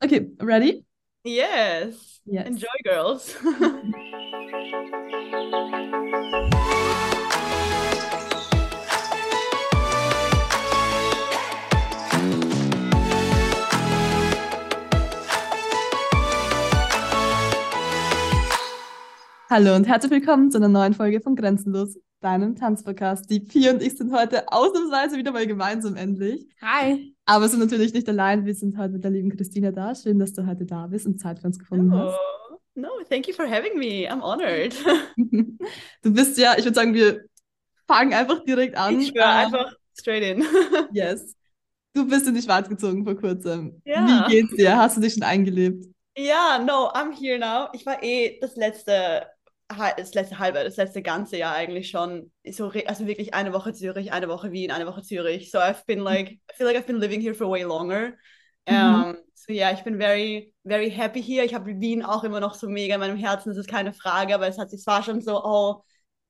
Okay, ready? Yes. Yes. Enjoy, girls. Hallo und herzlich willkommen zu einer neuen Folge von Grenzenlos, deinem Tanzpodcast. Die Pia und ich sind heute ausnahmsweise wieder mal gemeinsam endlich. Hi. Aber wir sind natürlich nicht allein. Wir sind heute mit der lieben Christina da. Schön, dass du heute da bist und Zeit für uns gefunden hast. Oh, no, thank you for having me. I'm honored. Du bist ja, ich würde sagen, wir fangen einfach direkt an. Ich schwöre Ähm, einfach straight in. Yes. Du bist in die Schweiz gezogen vor kurzem. Ja. Wie geht's dir? Hast du dich schon eingelebt? Ja, no, I'm here now. Ich war eh das letzte, das letzte halbe, das letzte ganze Jahr eigentlich schon so, also wirklich eine Woche Zürich, eine Woche Wien, eine Woche Zürich. So I've been like, I feel like I've been living here for way longer. Mhm. Um, so ja, ich bin very, very happy hier. Ich habe Wien auch immer noch so mega in meinem Herzen, das ist keine Frage, aber es hat, es war schon so, oh,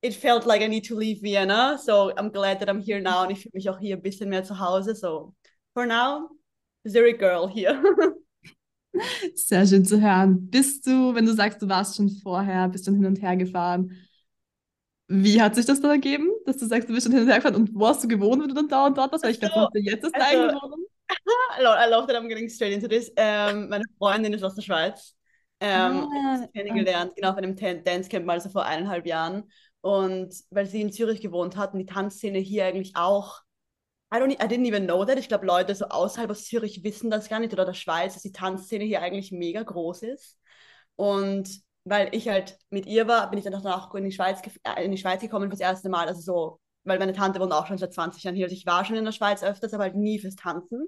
it felt like I need to leave Vienna. So I'm glad that I'm here now und ich fühle mich auch hier ein bisschen mehr zu Hause. So for now, Zurich girl hier. Sehr schön zu hören. Bist du, wenn du sagst, du warst schon vorher, bist schon hin und her gefahren, wie hat sich das dann ergeben, dass du sagst, du bist schon hin und her gefahren und wo hast du gewohnt, wenn du dann dauernd dort warst? Weil ich Ach glaube, jetzt ist also- eigene Wohnung. I love, that I'm getting straight into this. Ähm, meine Freundin ist aus der Schweiz. Ähm, Ah, kennengelernt, genau auf einem Dancecamp mal so vor eineinhalb Jahren. Und weil sie in Zürich gewohnt hat und die Tanzszene hier eigentlich auch, I, don't, I didn't even know that. Ich glaube, Leute so außerhalb aus Zürich wissen das gar nicht oder der Schweiz, dass die Tanzszene hier eigentlich mega groß ist. Und weil ich halt mit ihr war, bin ich dann auch danach in die Schweiz, äh, in die Schweiz gekommen fürs erste Mal. Also so, weil meine Tante wohnt auch schon seit 20 Jahren hier. Also ich war schon in der Schweiz öfters, aber halt nie fürs Tanzen.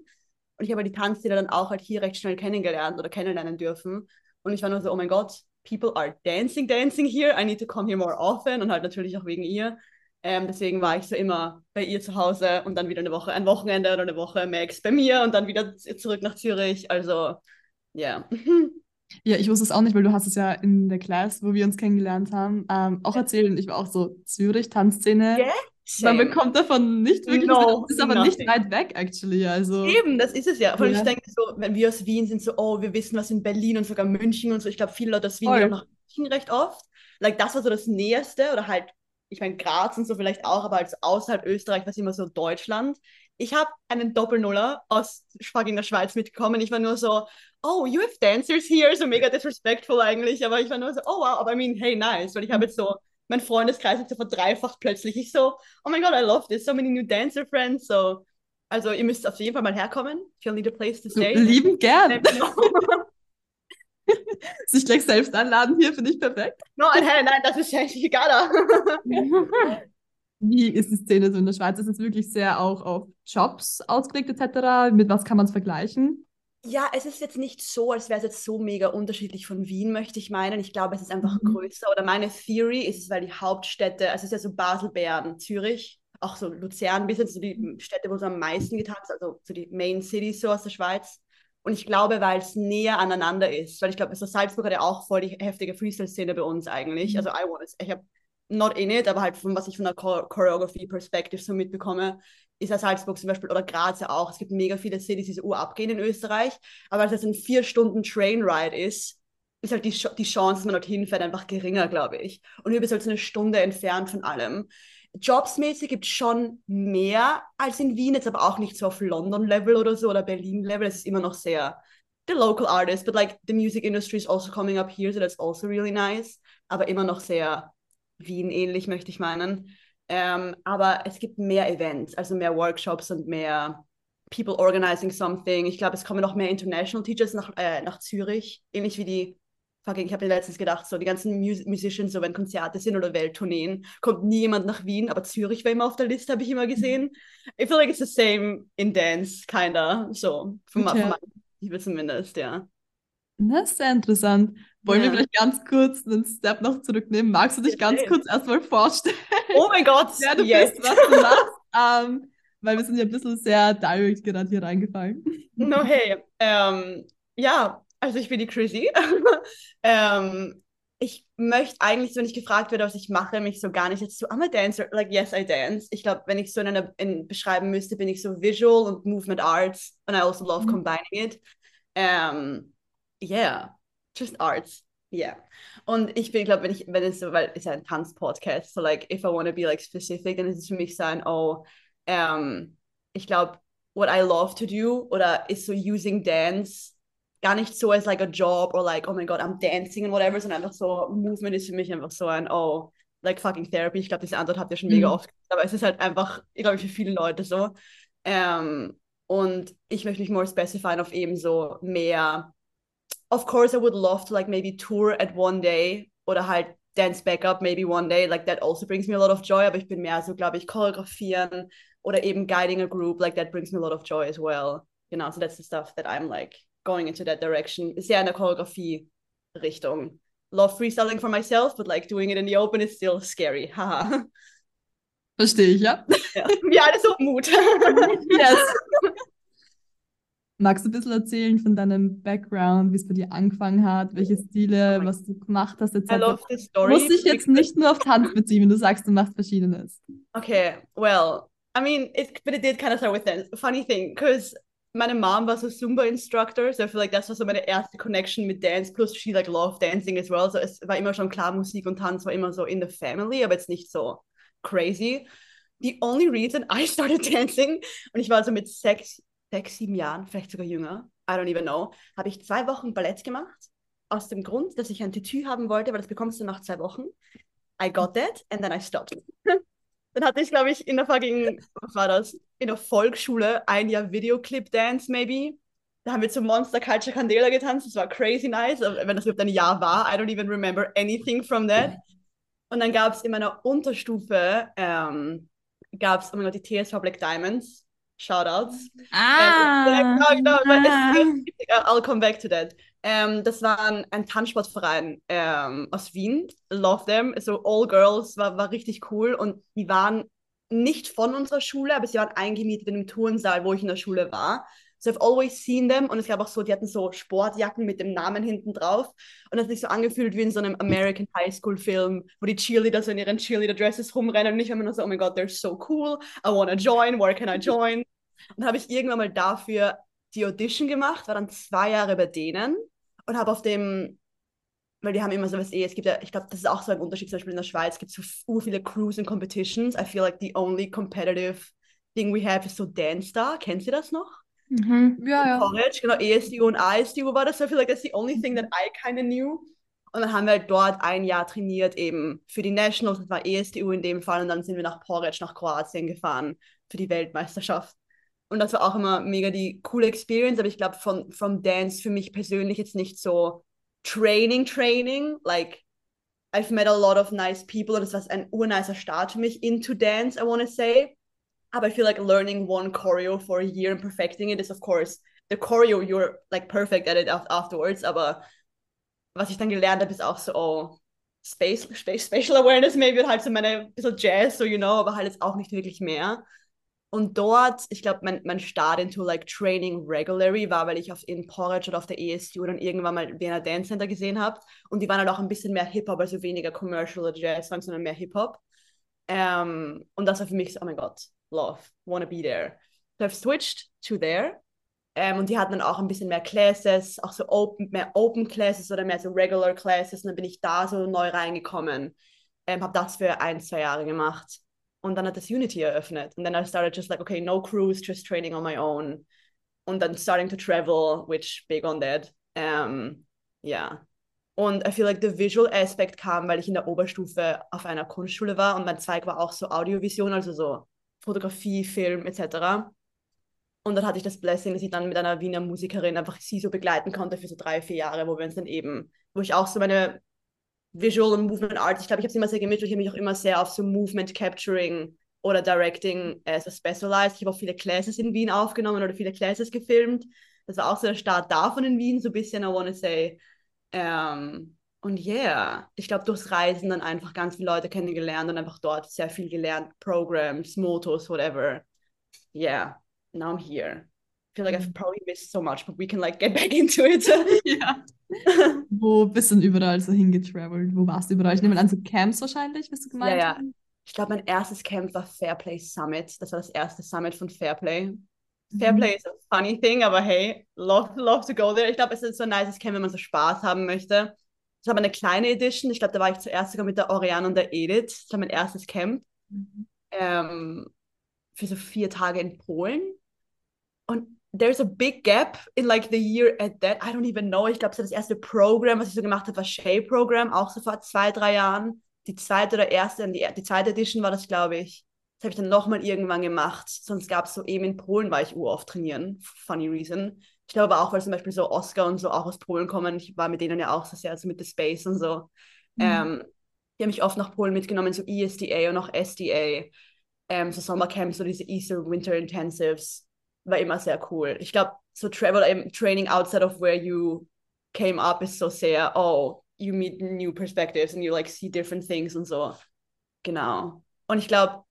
Und ich habe die Tanzszene dann auch halt hier recht schnell kennengelernt oder kennenlernen dürfen. Und ich war nur so, oh mein Gott, people are dancing, dancing here. I need to come here more often. Und halt natürlich auch wegen ihr. Ähm, deswegen war ich so immer bei ihr zu Hause und dann wieder eine Woche, ein Wochenende oder eine Woche Max bei mir und dann wieder zurück nach Zürich. Also, ja. Ja, ich wusste es auch nicht, weil du hast es ja in der Class, wo wir uns kennengelernt haben, ähm, auch erzählt. Und ich war auch so, Zürich, Tanzszene. Gell? Man bekommt davon nicht wirklich, No, ist aber nicht nothing. weit weg, actually. Also, Eben, das ist es ja. Vor allem, Ja. ich denke so, wenn wir aus Wien sind, so, oh, wir wissen was in Berlin und sogar München und so. Ich glaube, viele Leute aus Wien Voll. gehen auch nach München recht oft. Like, das war so das Näherste oder halt, ich meine, Graz und so vielleicht auch, aber so außerhalb Österreich war es immer so Deutschland. Ich habe einen Doppelnuller aus fucking der Schweiz mitgekommen. Ich war nur so, oh, you have dancers here, so mega disrespectful eigentlich. Aber ich war nur so, oh wow, aber I mean, hey, nice. Weil ich habe jetzt so, mein Freundeskreis hat so verdreifacht plötzlich. Ich so, oh my god, I love this. So many new dancer friends. So, also ihr müsst auf jeden Fall mal herkommen. If you need a place to stay. liebend gern. Sich gleich selbst anladen hier, finde ich perfekt. no, hey, nein, das ist ja eigentlich egaler. Wie ist die Szene so in der Schweiz? Ist es wirklich sehr auch auf Jobs ausgelegt etc.? Mit was kann man es vergleichen? Ja, es ist jetzt nicht so, als wäre es jetzt so mega unterschiedlich von Wien, möchte ich meinen. Ich glaube, es ist einfach Mhm. größer. Oder meine Theory ist es, weil die Hauptstädte, also es ist ja so Basel, Bern, Zürich, auch so Luzern, ein bisschen so die Städte, wo es am meisten getanzt, also so die Main Cities so aus der Schweiz. Und ich glaube, weil es näher aneinander ist, weil ich glaube, so Salzburg hat ja auch voll die heftige Freestyle-Szene bei uns eigentlich. Mhm. Also I want ich habe not in it, aber halt von was ich von der Chor Choreography-Perspective so mitbekomme, ist ja Salzburg zum Beispiel oder Graz ja auch. Es gibt mega viele Cities, die so urabgehen in Österreich. Aber als es ein vier Stunden Trainride ist, ist halt die, die Chance, dass man dorthin fährt, einfach geringer, glaube ich. Und bist du halt so eine Stunde entfernt von allem. Jobsmäßig gibt es schon mehr als in Wien, jetzt aber auch nicht so auf London-Level oder so oder Berlin-Level. Es ist immer noch sehr the local artist, but like the music industry is also coming up here, so that's also really nice. Aber immer noch sehr Wien-ähnlich, möchte ich meinen. Ähm, aber es gibt mehr Events, also mehr Workshops und mehr People organizing something. Ich glaube, es kommen noch mehr International Teachers nach, äh, nach Zürich, ähnlich wie die, fucking, ich habe mir letztens gedacht, so die ganzen Mus Musicians, so wenn Konzerte sind oder Welttourneen, kommt nie jemand nach Wien, aber Zürich war immer auf der Liste, habe ich immer gesehen. I feel like it's the same in dance, kinda, so, von, Okay. von Perspektive zumindest, ja. Das ist sehr interessant. Wollen wir Ja. vielleicht ganz kurz einen Step noch zurücknehmen? Magst du dich ganz Erzähl. kurz erstmal vorstellen, Oh mein Gott, wer du yes. bist, was du machst? Ähm, weil wir sind ja ein bisschen sehr direct gerade hier reingefallen. No, hey. Ähm, ja, also ich bin die Chrissy. ähm, ich möchte eigentlich, wenn ich gefragt werde, was ich mache, mich so gar nicht jetzt so, I'm a dancer, like yes, I dance. Ich glaube, wenn ich so in einer in beschreiben müsste, bin ich so Visual und Movement Arts and I also love Mhm. combining it. Ähm, yeah, just arts. Yeah. Und ich bin, glaube, wenn ich, wenn es so, weil es ist ja ein Tanzpodcast, so like, if I want to be like specific, dann ist es für mich so ein, oh, ähm, ich glaube, what I love to do oder ist so using dance gar nicht so as like a job or like, oh my god, I'm dancing and whatever, sondern einfach so, Movement ist für mich einfach so ein, oh, like fucking therapy. Ich glaube, diese Antwort habt ihr schon mega mhm. oft, aber es ist halt einfach, ich glaube, für viele Leute so. Ähm, und ich möchte mich more specifyen auf eben so mehr. Of course, I would love to like maybe tour at one day oder halt dance backup maybe one day. Like that also brings me a lot of joy. Aber ich bin mehr so, glaube ich, choreografieren oder eben guiding a group. Like that brings me a lot of joy as well. Genau, so that's the stuff that I'm like going into that direction. Sehr in der Choreografie-Richtung. Love freestyling for myself, but like doing it in the open is still scary. Haha. Verstehe ich, ja. ja. Wir alle so Mut. yes. Magst du ein bisschen erzählen von deinem Background, wie es bei dir angefangen hat, welche Stile, was du gemacht hast, etc.? I love this story. Muss ich jetzt nicht nur auf Tanz beziehen, wenn du sagst, du machst Verschiedenes. Okay, well, I mean, it, but it did kind of start with dance. Funny thing, because meine Mom war so Zumba Instructor, so I feel like das war so meine erste Connection mit Dance, plus she like loved dancing as well, so es war immer schon klar, Musik und Tanz war immer so in the family, aber jetzt nicht so crazy. The only reason I started dancing, und ich war so mit sechs, sechs, sieben Jahren, vielleicht sogar jünger, I don't even know, habe ich zwei Wochen Ballett gemacht. Aus dem Grund, dass ich ein Tütü haben wollte, weil das bekommst du nach zwei Wochen. I got that and then I stopped. dann hatte ich, glaube ich, in der fucking, was war das? In der Volksschule ein Jahr Videoclip Dance, maybe. Da haben wir zum Monster Culture Candela getanzt. Das war crazy nice. Wenn das überhaupt ein Jahr war, I don't even remember anything from that. Und dann gab es in meiner Unterstufe, ähm, gab es, oh mein Gott, die TSV Black Diamonds. Shoutouts. Ah. Ähm, genau, genau, I'll come back to that. Ähm, das war ein, ein Tanzsportverein ähm, aus Wien. Love them. So All Girls war, war richtig cool und die waren nicht von unserer Schule, aber sie waren eingemietet in einem Turnsaal, wo ich in der Schule war. So I've always seen them und es gab auch so, die hatten so Sportjacken mit dem Namen hinten drauf und das hat sich so angefühlt wie in so einem American High School Film, wo die Cheerleader so in ihren Cheerleader Dresses rumrennen und ich habe mir nur so, oh my God, they're so cool, I wanna join, where can I join? Und habe ich irgendwann mal dafür die Audition gemacht, war dann zwei Jahre bei denen und habe auf dem weil die haben immer so was eh, es gibt ja, ich glaube, das ist auch so ein Unterschied, zum Beispiel in der Schweiz gibt es so viele Crews and Competitions. I feel like the only competitive thing we have is so Dance Star. Kennt ihr das noch? Mhm. Ja, ja. College, genau, ESDU und ASDU war das. So I feel like that's the only thing that I kind of knew. Und dann haben wir halt dort ein Jahr trainiert, eben für die Nationals, das war ESDU in dem Fall. Und dann sind wir nach Porridge, nach Kroatien gefahren für die Weltmeisterschaft. Und das war auch immer mega die coole Experience. Aber ich glaube, von vom Dance für mich persönlich jetzt nicht so Training, Training. Like, I've met a lot of nice people. Und das war ein urnicer Start für mich into Dance, I want to say. Aber I feel like learning one choreo for a year and perfecting it is, of course, the choreo, you're like perfect at it afterwards. Aber was ich dann gelernt habe, ist auch so, oh, Space, Space, Spatial Awareness, maybe halt so meine bisschen Jazz, so you know, aber halt jetzt auch nicht wirklich mehr. Und dort, ich glaube, mein, mein Start into like training regularly war, weil ich auf in Porridge oder auf der ESU dann irgendwann mal Vienna Dance Center gesehen habe. Und die waren halt auch ein bisschen mehr Hip-Hop, also weniger Commercial oder Jazz, sondern mehr Hip-Hop. Ähm, und das war für mich so, oh mein Gott, love, wanna be there. So I've switched to there. Ähm, und die hatten dann auch ein bisschen mehr Classes, auch so open, mehr Open Classes oder mehr so Regular Classes. Und dann bin ich da so neu reingekommen. Ähm, habe das für ein, zwei Jahre gemacht. Und dann hat das Unity eröffnet. Und dann I started just like, okay, no cruise, just training on my own. Und dann starting to travel, which big on that. Um, yeah. Und I feel like the visual aspect kam, weil ich in der Oberstufe auf einer Kunstschule war und mein Zweig war auch so Audiovision, also so Fotografie, Film etc. Und dann hatte ich das Blessing, dass ich dann mit einer Wiener Musikerin einfach sie so begleiten konnte für so drei, vier Jahre, wo wir uns dann eben, wo ich auch so meine Visual und Movement Art, ich glaube, ich habe es immer sehr gemischt, ich habe mich auch immer sehr auf so Movement Capturing oder Directing äh, so specialized. Ich habe auch viele Classes in Wien aufgenommen oder viele Classes gefilmt. Das war auch so der Start davon in Wien, so ein bisschen, I wanna say. Ähm, und yeah, ich glaube, durchs Reisen dann einfach ganz viele Leute kennengelernt und einfach dort sehr viel gelernt. Programs, Motos, whatever. Yeah, now I'm here. Feel like I've mhm. probably missed so much, but we can like get back into it. ja. Wo bist du denn überall so hingetravelt? Wo warst du überall? Ich nehme an, so Camps wahrscheinlich, bist du gemeint? Ja, ja. Ich glaube, mein erstes Camp war Fairplay Summit. Das war das erste Summit von Fairplay. Fairplay ist a funny thing, aber hey, love, love to go there. Ich glaube, es ist so ein nices Camp, wenn man so Spaß haben möchte. Ich habe eine kleine Edition. Ich glaube, da war ich zuerst sogar mit der Oriane und der Edith. Das war mein erstes Camp. Mhm. Ähm, für so vier Tage in Polen. Und there's a big gap in like the year at that. I don't even know. Ich glaube, so das erste Programm, was ich so gemacht habe, war Shea Program, auch so vor zwei, drei Jahren. Die zweite oder erste, die, die zweite Edition war das, glaube ich. Das habe ich dann nochmal irgendwann gemacht. Sonst gab es so eben in Polen, war ich oft trainieren. Funny reason. Ich glaube aber auch, weil zum Beispiel so Oscar und so auch aus Polen kommen. Ich war mit denen ja auch so sehr, also mit The Space und so. Mhm. Ähm, die haben mich oft nach Polen mitgenommen, so ESDA und auch SDA. Ähm, so Sommercamps, so diese Easter Winter Intensives. War immer sehr cool. Ich glaube, so Travel, ähm, Training outside of where you came up ist so sehr, oh, you meet new perspectives and you like see different things und so. Genau. Und ich glaube,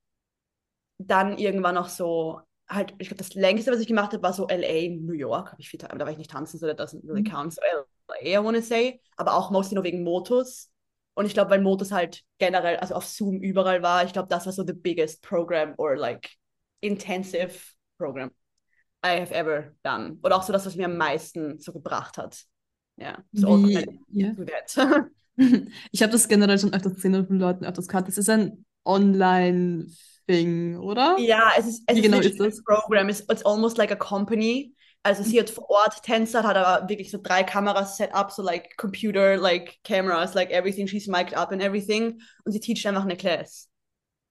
dann irgendwann noch so, halt, ich glaube, das längste, was ich gemacht habe, war so LA, New York, habe ich viel, aber da war ich nicht tanzen, so that doesn't really Mhm. count. So LA, I wanna say, aber auch mostly nur wegen Motos. Und ich glaube, weil Motos halt generell, also auf Zoom überall war, ich glaube, das war so the biggest program or like intensive program I have ever done. Oder auch so das, was mir am meisten so gebracht hat. Ja, so all Wie, that. Ich habe das generell schon öfters gesehen und von Leuten öfters gehört. Das ist ein Online-Thing, oder? Ja, es ist, es Wie ist genau ist das? ein Programm. It's, it's almost like a company. Also sie hat vor Ort Tänzer, hat aber wirklich so drei Kameras set up, so like Computer, like cameras, like everything. She's mic'd up and everything. Und sie teacht einfach eine Class.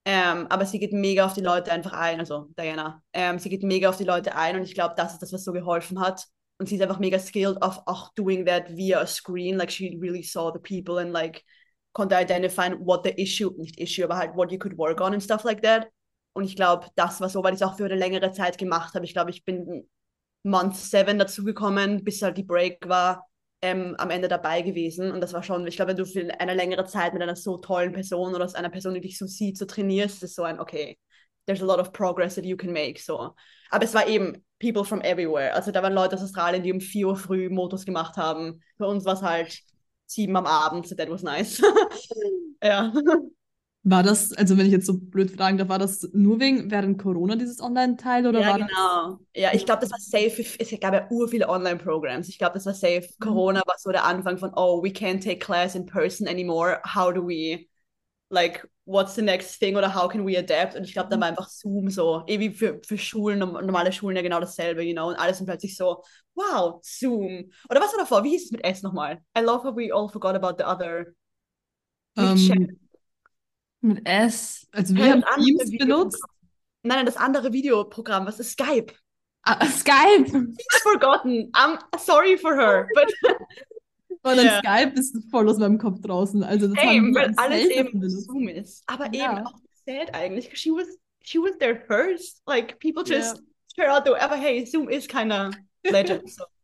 Ähm, aber sie geht mega auf die Leute einfach ein, also Diana. Ähm, sie geht mega auf die Leute ein und ich glaube, das ist das, was so geholfen hat. Und sie ist einfach mega skilled auf auch doing that via a screen. Like she really saw the people and like konnte identify what the issue, nicht issue, aber halt what you could work on and stuff like that. Und ich glaube, das war so, weil ich es auch für eine längere Zeit gemacht habe. Ich glaube, ich bin Month 7 dazugekommen, bis halt die Break war, ähm, am Ende dabei gewesen. Und das war schon, ich glaube, wenn du für eine längere Zeit mit einer so tollen Person oder aus einer Person, die dich so sieht, so trainierst, ist so ein, okay, there's a lot of progress that you can make. So. Aber es war eben people from everywhere. Also da waren Leute aus Australien, die um 4 Uhr früh Motos gemacht haben. Bei uns war es halt 7 am Abend, so that was nice. ja. War das, also wenn ich jetzt so blöd fragen darf, war das nur wegen während Corona dieses Online-Teil oder Ja, war das? genau. Ja, ich glaube, das war safe. Es gab ja ur viele Online-Programs. Ich glaube, das war safe. Mhm. Corona war so der Anfang von, oh, we can't take class in person anymore. How do we, like, what's the next thing oder how can we adapt? Und ich glaube, dann war einfach Zoom so, eh wie für, für Schulen, norm- normale Schulen ja genau dasselbe, you know, und alles sind plötzlich so, wow, Zoom. Oder was war davor? Wie hieß es mit S nochmal? I love how we all forgot about the other. Chat. Ähm, mit S. Also wir haben Teams benutzt. Nein, nein, das andere Videoprogramm, was ist Skype? Ah, Skype. She's forgotten. I'm sorry for her, but Und dann Ja. Skype ist voll aus meinem Kopf draußen. Also das wir weil alles eben benutzt. Zoom ist. Aber Ja. eben auch sad eigentlich. She was, she was there first. Like, people just share out the, aber hey, Zoom ist keine Legend. so.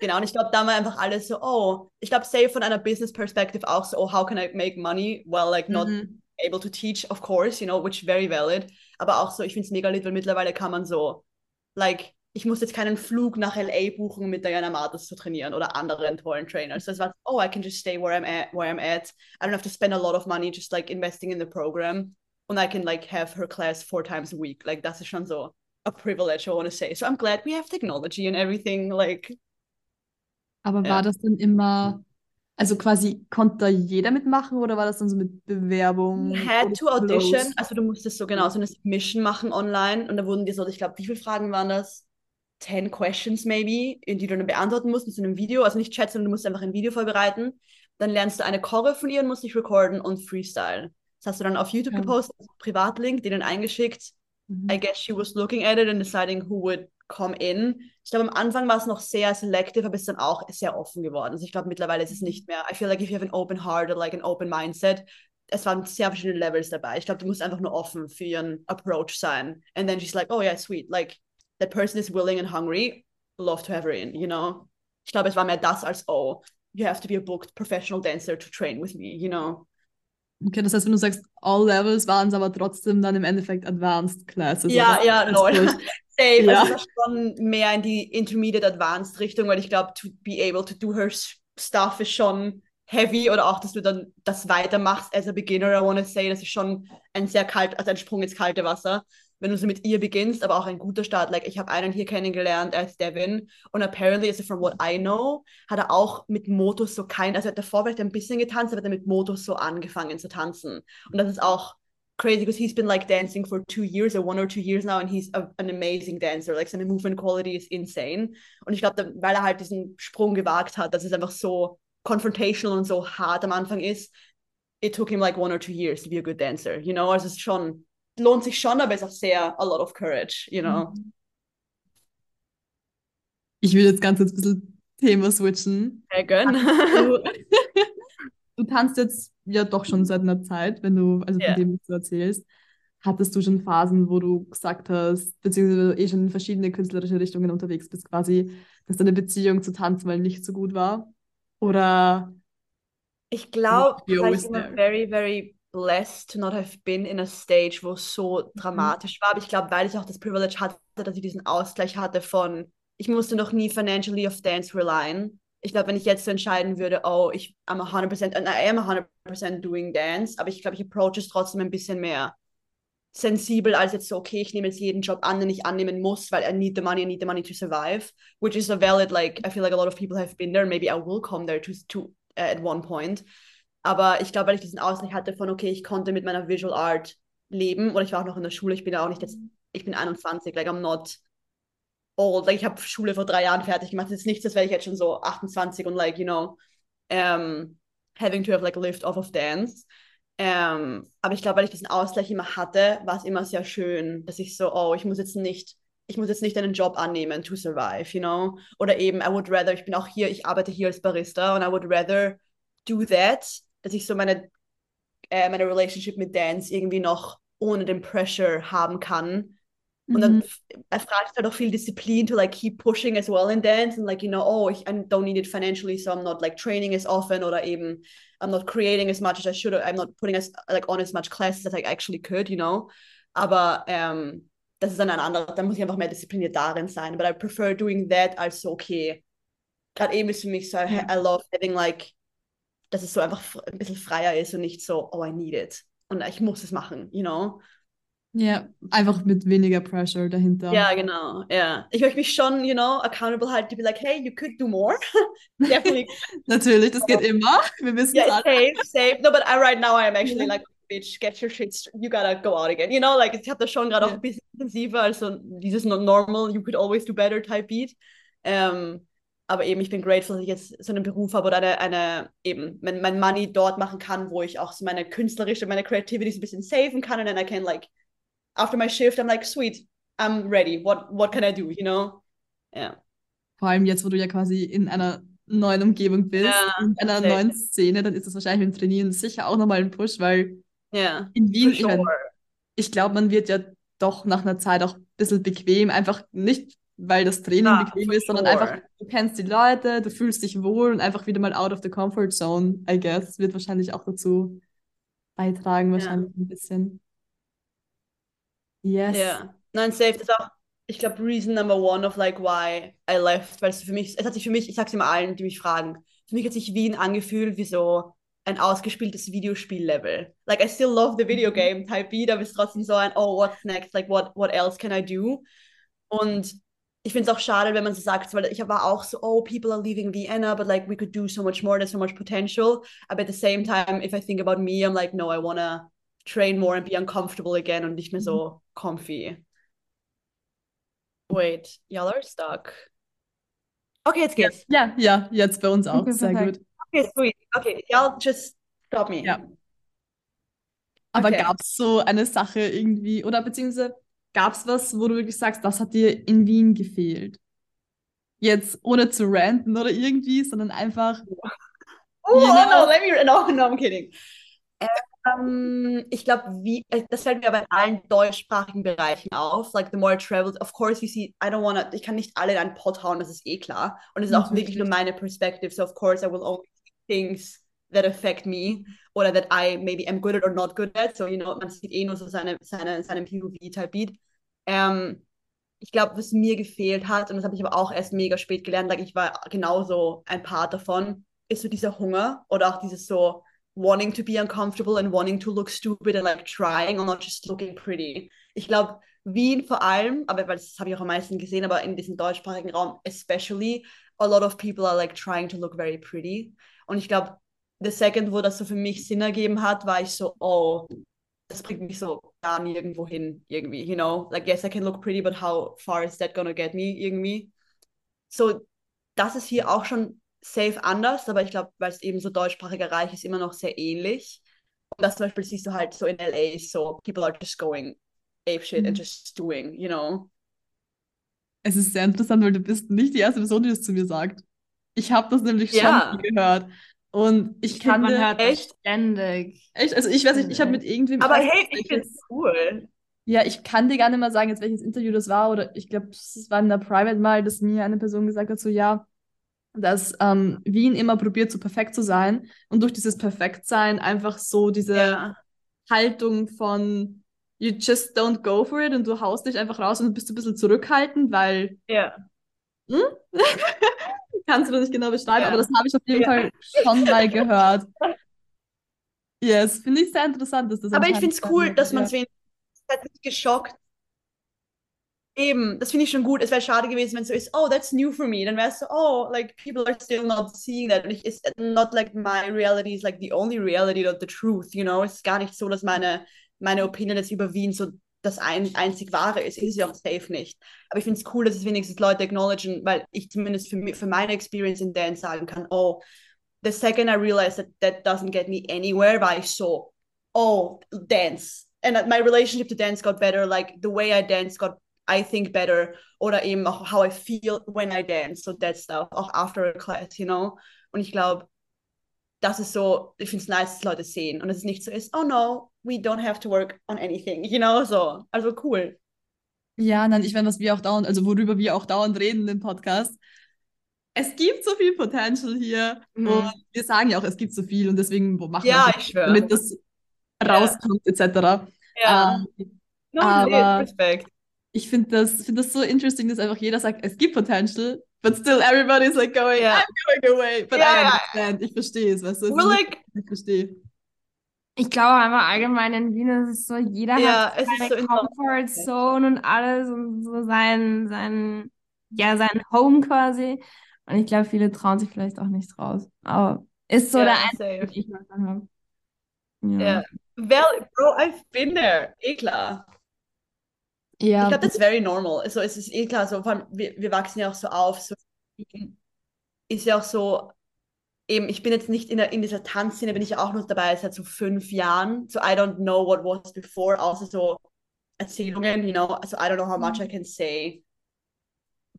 Genau, und ich glaube, da war einfach alles so, oh, ich glaube, safe von einer Business Perspective auch so, oh, how can I make money while like not Mhm. Able to teach, of course, you know, which very valid. Aber auch so, ich finde es mega lit, weil mittlerweile kann man so, like, ich muss jetzt keinen Flug nach LA buchen, mit Diana Martis zu trainieren oder anderen tollen Trainers. Das war, oh, I can just stay where I'm at, where I'm at. I don't have to spend a lot of money just like investing in the program. Und I can like have her class four times a week. Like, das ist schon so a privilege, I want to say. So I'm glad we have technology and everything. Like, Aber Ja. war das dann immer, also quasi konnte da jeder mitmachen oder war das dann so mit Bewerbung? Had to audition, closed? also du musstest so genau so eine Submission machen online und da wurden dir so, ich glaube, wie viele Fragen waren das? 10 questions maybe, in die du dann beantworten musst in so einem Video, also nicht Chat, sondern du musst einfach ein Video vorbereiten. Dann lernst du eine Choreo von ihr und musst dich recorden und Freestyle. Das hast du dann auf YouTube Ja. gepostet, Privatlink, den dann eingeschickt. Mhm. I guess she was looking at it and deciding who would come in. Ich glaube, am Anfang war es noch sehr selective, aber es ist dann auch sehr offen geworden. Also ich glaube, mittlerweile ist es nicht mehr. I feel like if you have an open heart or like an open mindset, es waren sehr verschiedene Levels dabei. Ich glaube, du musst einfach nur offen für ihren Approach sein. And then she's like, oh yeah, sweet. Like, that person is willing and hungry. Love to have her in, you know? Ich glaube, es war mehr das als, oh, you have to be a booked professional dancer to train with me, you know? Okay, das heißt, wenn du sagst, all levels waren es aber trotzdem dann im Endeffekt Advanced Classes. Ja, oder? ja, lol. Safe. Ja. Also es war schon mehr in die Intermediate Advanced Richtung, weil ich glaube, to be able to do her stuff ist schon heavy oder auch, dass du dann das weitermachst as a beginner, I want to say, das ist schon ein sehr kalt, also ein Sprung ins kalte Wasser. wenn du so mit ihr beginnst, aber auch ein guter Start. Like, ich habe einen hier kennengelernt, er ist Devin. Und apparently, also from what I know, hat er auch mit Motos so kein, also er hat davor vielleicht ein bisschen getanzt, aber hat mit Motos so angefangen zu tanzen. Und das ist auch crazy because he's been like dancing for two years or one or two years now and he's a, an amazing dancer. Like seine movement quality is insane. Und ich glaube, weil er halt diesen Sprung gewagt hat, dass es einfach so confrontational und so hart am Anfang ist, it took him like one or two years to be a good dancer, you know? Also es ist schon, lohnt sich schon, aber es ist auch sehr a lot of courage, you know? Ich will jetzt ganz kurz ein bisschen Thema switchen. Sehr gönn. Du, du tanzt jetzt ja doch schon seit einer Zeit, wenn du, also von Ja. dem, was du erzählst. Hattest du schon Phasen, wo du gesagt hast, beziehungsweise eh schon in verschiedene künstlerische Richtungen unterwegs bist, quasi, dass deine Beziehung zu Tanzen mal nicht so gut war? Oder Ich glaube, ich immer very, very blessed to not have been in a stage, wo es so dramatisch war. Aber ich glaube, weil ich auch das Privilege hatte, dass ich diesen Ausgleich hatte von, ich musste noch nie financially auf Dance relyen. Ich glaube, wenn ich jetzt so entscheiden würde, oh, ich I'm 100%, and I am 100% doing Dance, aber ich glaube, ich approach es trotzdem ein bisschen mehr sensibel als jetzt so, okay, ich nehme jetzt jeden Job an, den ich annehmen muss, weil I need the money, I need the money to survive, which is a valid, like, I feel like a lot of people have been there, maybe I will come there to, to uh, at one point. Aber ich glaube, weil ich diesen Ausgleich hatte von, okay, ich konnte mit meiner Visual Art leben oder ich war auch noch in der Schule, ich bin auch nicht jetzt, ich bin 21, like I'm not old, like ich habe Schule vor drei Jahren fertig gemacht, das ist nichts, das werde ich jetzt schon so 28 und like, you know, um, having to have like lived off of dance. Ähm, aber ich glaube, weil ich diesen Ausgleich immer hatte, war es immer sehr schön, dass ich so, oh, ich muss jetzt nicht, ich muss jetzt nicht einen Job annehmen to survive, you know? Oder eben, I would rather, ich bin auch hier, ich arbeite hier als Barista und I would rather do that, dass ich so meine, äh, meine Relationship mit Dance irgendwie noch ohne den Pressure haben kann. Und dann Mhm. erfragt es halt auch viel Disziplin to like keep pushing as well in dance and like, you know, oh, ich I don't need it financially, so I'm not like training as often oder eben I'm not creating as much as I should, I'm not putting as like on as much classes as I actually could, you know. Aber ähm, das ist dann ein anderer, da muss ich einfach mehr diszipliniert darin sein. But I prefer doing that als so, okay, gerade eben ist für mich so, I. I love having like, dass es so einfach ein bisschen freier ist und nicht so, oh, I need it. Und ich muss es machen, you know. Ja, einfach mit weniger Pressure dahinter. Ja, genau, ja. Ich möchte mich schon, you know, accountable halten, to be like, hey, you could do more. Definitely. Natürlich, das geht immer. Wir wissen Yeah, alle. safe, safe. No, but I, right now I am actually like, bitch, get your shit, you gotta go out again. You know, like, ich habe das schon gerade auch Ja. ein bisschen intensiver, also dieses no- normal, you could always do better Type Beat. Ähm, aber eben, ich bin grateful, dass ich jetzt so einen Beruf habe oder eine, eine eben, mein, mein Money dort machen kann, wo ich auch so meine künstlerische, meine Creativity so ein bisschen saven kann and then I can like, after my shift, I'm like, sweet, I'm ready. What, what can I do, you know? Ja. Vor allem jetzt, wo du ja quasi in einer neuen Umgebung bist, Ja, in einer safe. neuen Szene, dann ist das wahrscheinlich mit dem Trainieren sicher auch nochmal ein Push, weil Ja. in Wien, For ich sure. ich glaube, man wird ja doch nach einer Zeit auch ein bisschen bequem, einfach nicht, weil das Training Ja, bequem ist, sondern sure. einfach, du kennst die Leute, du fühlst dich wohl und einfach wieder mal out of the comfort zone, I guess, wird wahrscheinlich auch dazu beitragen, Ja. wahrscheinlich ein bisschen. Yes. Ja, nein, safe. Das ist auch, ich glaube, Reason number one of like why I left, weil es für mich, es hat sich für mich, ich sag's immer allen, die mich fragen, für mich hat sich Wien angefühlt wie so ein ausgespieltes Videospiel-Level. Like, I still love the video Mhm. game Type Beat, aber es ist trotzdem so ein, oh, what's next? Like, what, what else can I do? Und ich finde es auch schade, wenn man so sagt, weil ich war auch so, oh, people are leaving Vienna, but like, we could do so much more, there's so much potential. But at the same time, if I think about me, I'm like, no, I wanna train more and be uncomfortable again und nicht mehr so comfy. Wait, y'all are stuck. Okay, jetzt geht's. Ja, ja, jetzt bei uns auch. Okay, Sehr perfekt. gut. Okay, sweet. Okay, y'all just stop me. Ja. Aber Okay. gab es so eine Sache irgendwie, oder beziehungsweise gab es was, wo du wirklich sagst, das hat dir in Wien gefehlt? Jetzt ohne zu ranten oder irgendwie, sondern einfach, Oh, oh no, let me. No, no, I'm kidding. Ähm, ich glaube, wie, äh, das fällt mir aber in allen deutschsprachigen Bereichen auf. Like, the more I travel, of course, you see, I don't wanna, ich kann nicht alle in einen Pott hauen, das ist eh klar. Und es ist auch Natürlich wirklich nur meine Perspective. So, of course, I will only see things that affect me oder that I maybe am good at or not good at. So, you know, man sieht eh nur so seine, seine, seinen POV-Type-Beat. Ähm, ich glaube, was mir gefehlt hat, und das habe ich aber auch erst mega spät gelernt, like ich war genauso ein Part davon, ist so dieser Hunger oder auch dieses so wanting to be uncomfortable and wanting to look stupid and like trying or not just looking pretty. Ich glaube, Wien vor allem, aber weil das habe ich auch am meisten gesehen, aber in diesem deutschsprachigen Raum especially, a lot of people are like trying to look very pretty. Und ich glaube, the second, wo das so für mich Sinn ergeben hat, war ich so, oh, das bringt mich so gar nirgendwo hin, irgendwie, you know? Like, yes, I can look pretty, but how far is that gonna get me, irgendwie? So, das ist hier auch schon safe anders, aber ich glaube, weil es eben so deutschsprachiger Reich ist, immer noch sehr ähnlich. Und das zum Beispiel siehst du halt so in LA, so people are just going ape shit mhm. and just doing, you know. Es ist sehr interessant, weil du bist nicht die erste Person, die das zu mir sagt. Ich habe das nämlich ja. schon gehört. Und ich, ich kann man hört echt ständig. Echt? Also ich weiß nicht, ich habe mit irgendwem. Aber hey, ich find's cool. Ja, ich kann dir gar nicht mal sagen, jetzt welches Interview das war, oder ich glaube, es war in der Private mal, dass mir eine Person gesagt hat, so ja, dass ähm, Wien immer probiert, so perfekt zu sein und durch dieses Perfektsein einfach so diese ja. Haltung von you just don't go for it und du haust dich einfach raus und bist ein bisschen zurückhaltend, weil. Ja. Hm? Kannst du das nicht genau beschreiben, ja. aber das habe ich auf jeden ja. Fall schon mal gehört. Yes, finde ich sehr interessant. Dass das aber ich finde es cool, dass man es wenigstens nicht geschockt. Eben, das finde ich schon gut. Es wäre schade gewesen, wenn es so ist, oh, that's new for me. Dann wäre es so, oh, like, people are still not seeing that. Und it's not like my reality is like the only reality, not the truth, you know? Es ist gar nicht so, dass meine meine Opinion jetzt über Wien so das ein, einzig wahre ist, ist ja auch safe nicht. Aber ich finde es cool, dass es wenigstens Leute acknowledgen, weil ich zumindest für, für meine Experience in Dance sagen kann, oh, the second I realized that that doesn't get me anywhere, war ich so, oh, dance. And my relationship to dance got better, like the way I dance got, I think, better. Oder eben auch how I feel when I dance, so that stuff, auch after a class, you know? Und ich glaube, das ist so, ich finde es nice, dass Leute sehen und es ist nicht so ist, oh no, we don't have to work on anything, you know, so. Also cool. Ja, nein, ich meine, was wir auch dauernd, also worüber wir auch dauernd reden im Podcast. Es gibt so viel Potential hier mhm. und wir sagen ja auch, es gibt so viel und deswegen machen ja, wir das, damit das rauskommt, ja. etc. Ja. Ähm, no, aber Respekt. Ich finde das, find das so interesting, dass einfach jeder sagt, es gibt Potential But still everybody's like going, yeah. I'm going away. But yeah, I understand. Yeah. Ich verstehe es, weißt du? We're like, ich verstehe. Ich glaube einfach allgemein in Wien ist es so, jeder ja, hat seine so Comfort Zone und alles und so sein, sein, ja, sein Home quasi. Und ich glaube, viele trauen sich vielleicht auch nicht raus. Aber ist so yeah, der einzige, den ich mal habe. Ja. Yeah. Well, bro, I've been there. Eh klar. Ja. Ich glaube, das ist very normal. Also es ist eh klar, so, vor allem, wir, wir wachsen ja auch so auf. So, ist ja auch so, eben, ich bin jetzt nicht in, der, in dieser Tanzszene, bin ich ja auch noch dabei seit so fünf Jahren. So I don't know what was before, außer so Erzählungen, you know. Also I don't know how much I can say.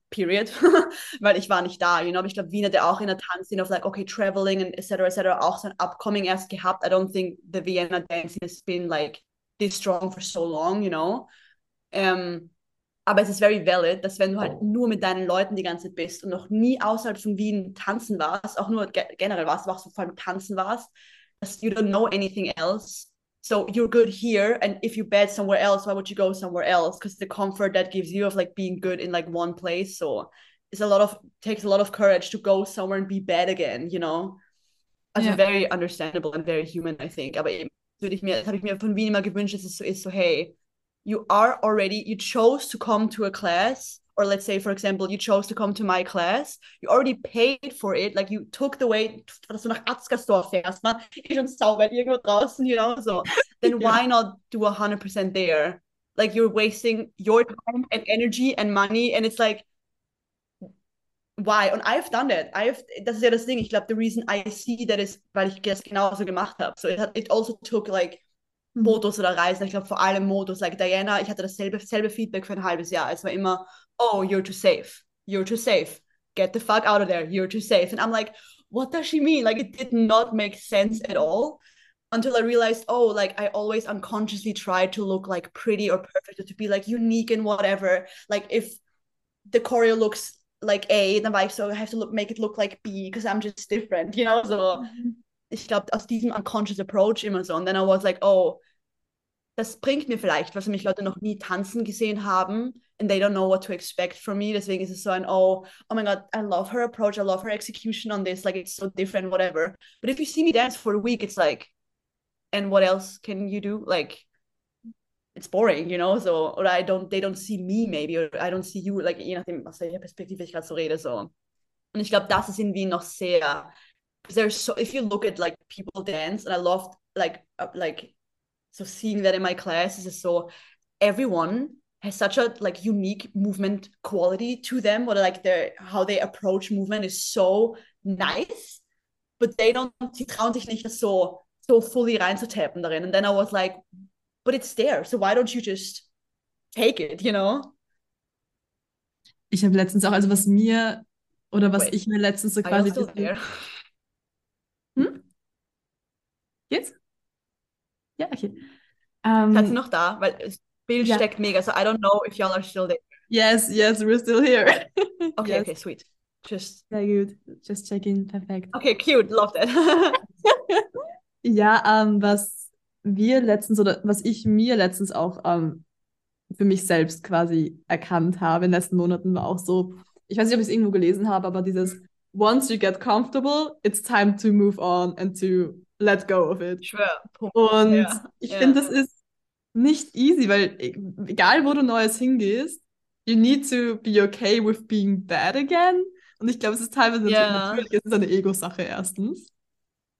Period. Weil ich war nicht da, you know. Aber ich glaube, Wien hat ja auch in der Tanzszene auf like, okay, traveling and etc. etc. auch so ein Upcoming erst gehabt. I don't think the Vienna dance has been like this strong for so long, you know. Ähm, aber es ist very valid, dass wenn du halt nur mit deinen Leuten die ganze Zeit bist und noch nie außerhalb von Wien tanzen warst, auch nur ge generell warst, aber auch so vor allem tanzen warst, dass you don't know anything else. So you're good here, and if you bad somewhere else, why would you go somewhere else? Because the comfort that gives you of like being good in like one place. So it's a lot of takes a lot of courage to go somewhere and be bad again, you know. Also yeah. very understandable and very human, I think. Aber eben würde ich mir, das habe ich mir von Wien immer gewünscht, dass es so ist, so hey, you are already you chose to come to a class or let's say for example you chose to come to my class you already paid for it like you took the way dass du nach Atzgersdorf fährst man ich schon sauber irgendwo draußen you know so. Then why not do 100% there? Like you're wasting your time and energy and money and it's like why? And I've done that. I've das ist ja das Ding. Ich glaube the reason I see that is weil ich das genauso gemacht habe so it, it also took like Modus oder Reisen. Ich glaube vor allem Modus. Like Diana, ich hatte dasselbe selbe Feedback für ein halbes Jahr. Es war immer, oh, you're too safe. You're too safe. Get the fuck out of there. You're too safe. And I'm like, what does she mean? Like it did not make sense at all until I realized, oh, like I always unconsciously tried to look like pretty or perfect or to be like unique and whatever. Like if the choreo looks like A, then I so I have to look make it look like B because I'm just different, you know? So mhm. Ich glaube, aus diesem unconscious approach immer so. Und then I was like, oh, das bringt mir vielleicht, was mich Leute noch nie tanzen gesehen haben and they don't know what to expect from me. Deswegen ist es so ein, oh, oh my God, I love her approach, I love her execution on this, like it's so different, whatever. But if you see me dance for a week, it's like, and what else can you do? Like, it's boring, you know, so, oder I don't, they don't see me maybe, or I don't see you, like, je nachdem, aus welcher Perspektive ich gerade so rede, so. Und ich glaube, das ist in Wien noch sehr, there's so, if you look at, like, people dance, and I loved, like, uh, like, so seeing that in my classes is so, everyone has such a, like, unique movement quality to them, or, like, their, how they approach movement is so nice, but they don't, sie trauen sich nicht, das so, so fully reinzutappen darin. And then I was like, but it's there. So why don't you just take it, you know? Ich habe letztens auch, also was mir oder was Wait, ich mir letztens so quasi. Jetzt? Ja, okay. Um, Seid ihr noch da? Weil das Bild ja. steckt mega. So I don't know if y'all are still there. Yes, yes, we're still here. okay, yes. okay, sweet. Just. Sehr gut. Just checking. Perfekt. Okay, cute. Love that. ja, um, was wir letztens oder was ich mir letztens auch ähm, für mich selbst quasi erkannt habe in den letzten Monaten war auch so, ich weiß nicht, ob ich es irgendwo gelesen habe, aber dieses Once you get comfortable, it's time to move on and to let go of it. Schwör. Und ja. ich ja. finde, das ist nicht easy, weil e, egal wo du Neues hingehst, you need to be okay with being bad again. Und ich glaube, es ist teilweise ja. natürlich, es ist eine Ego-Sache erstens.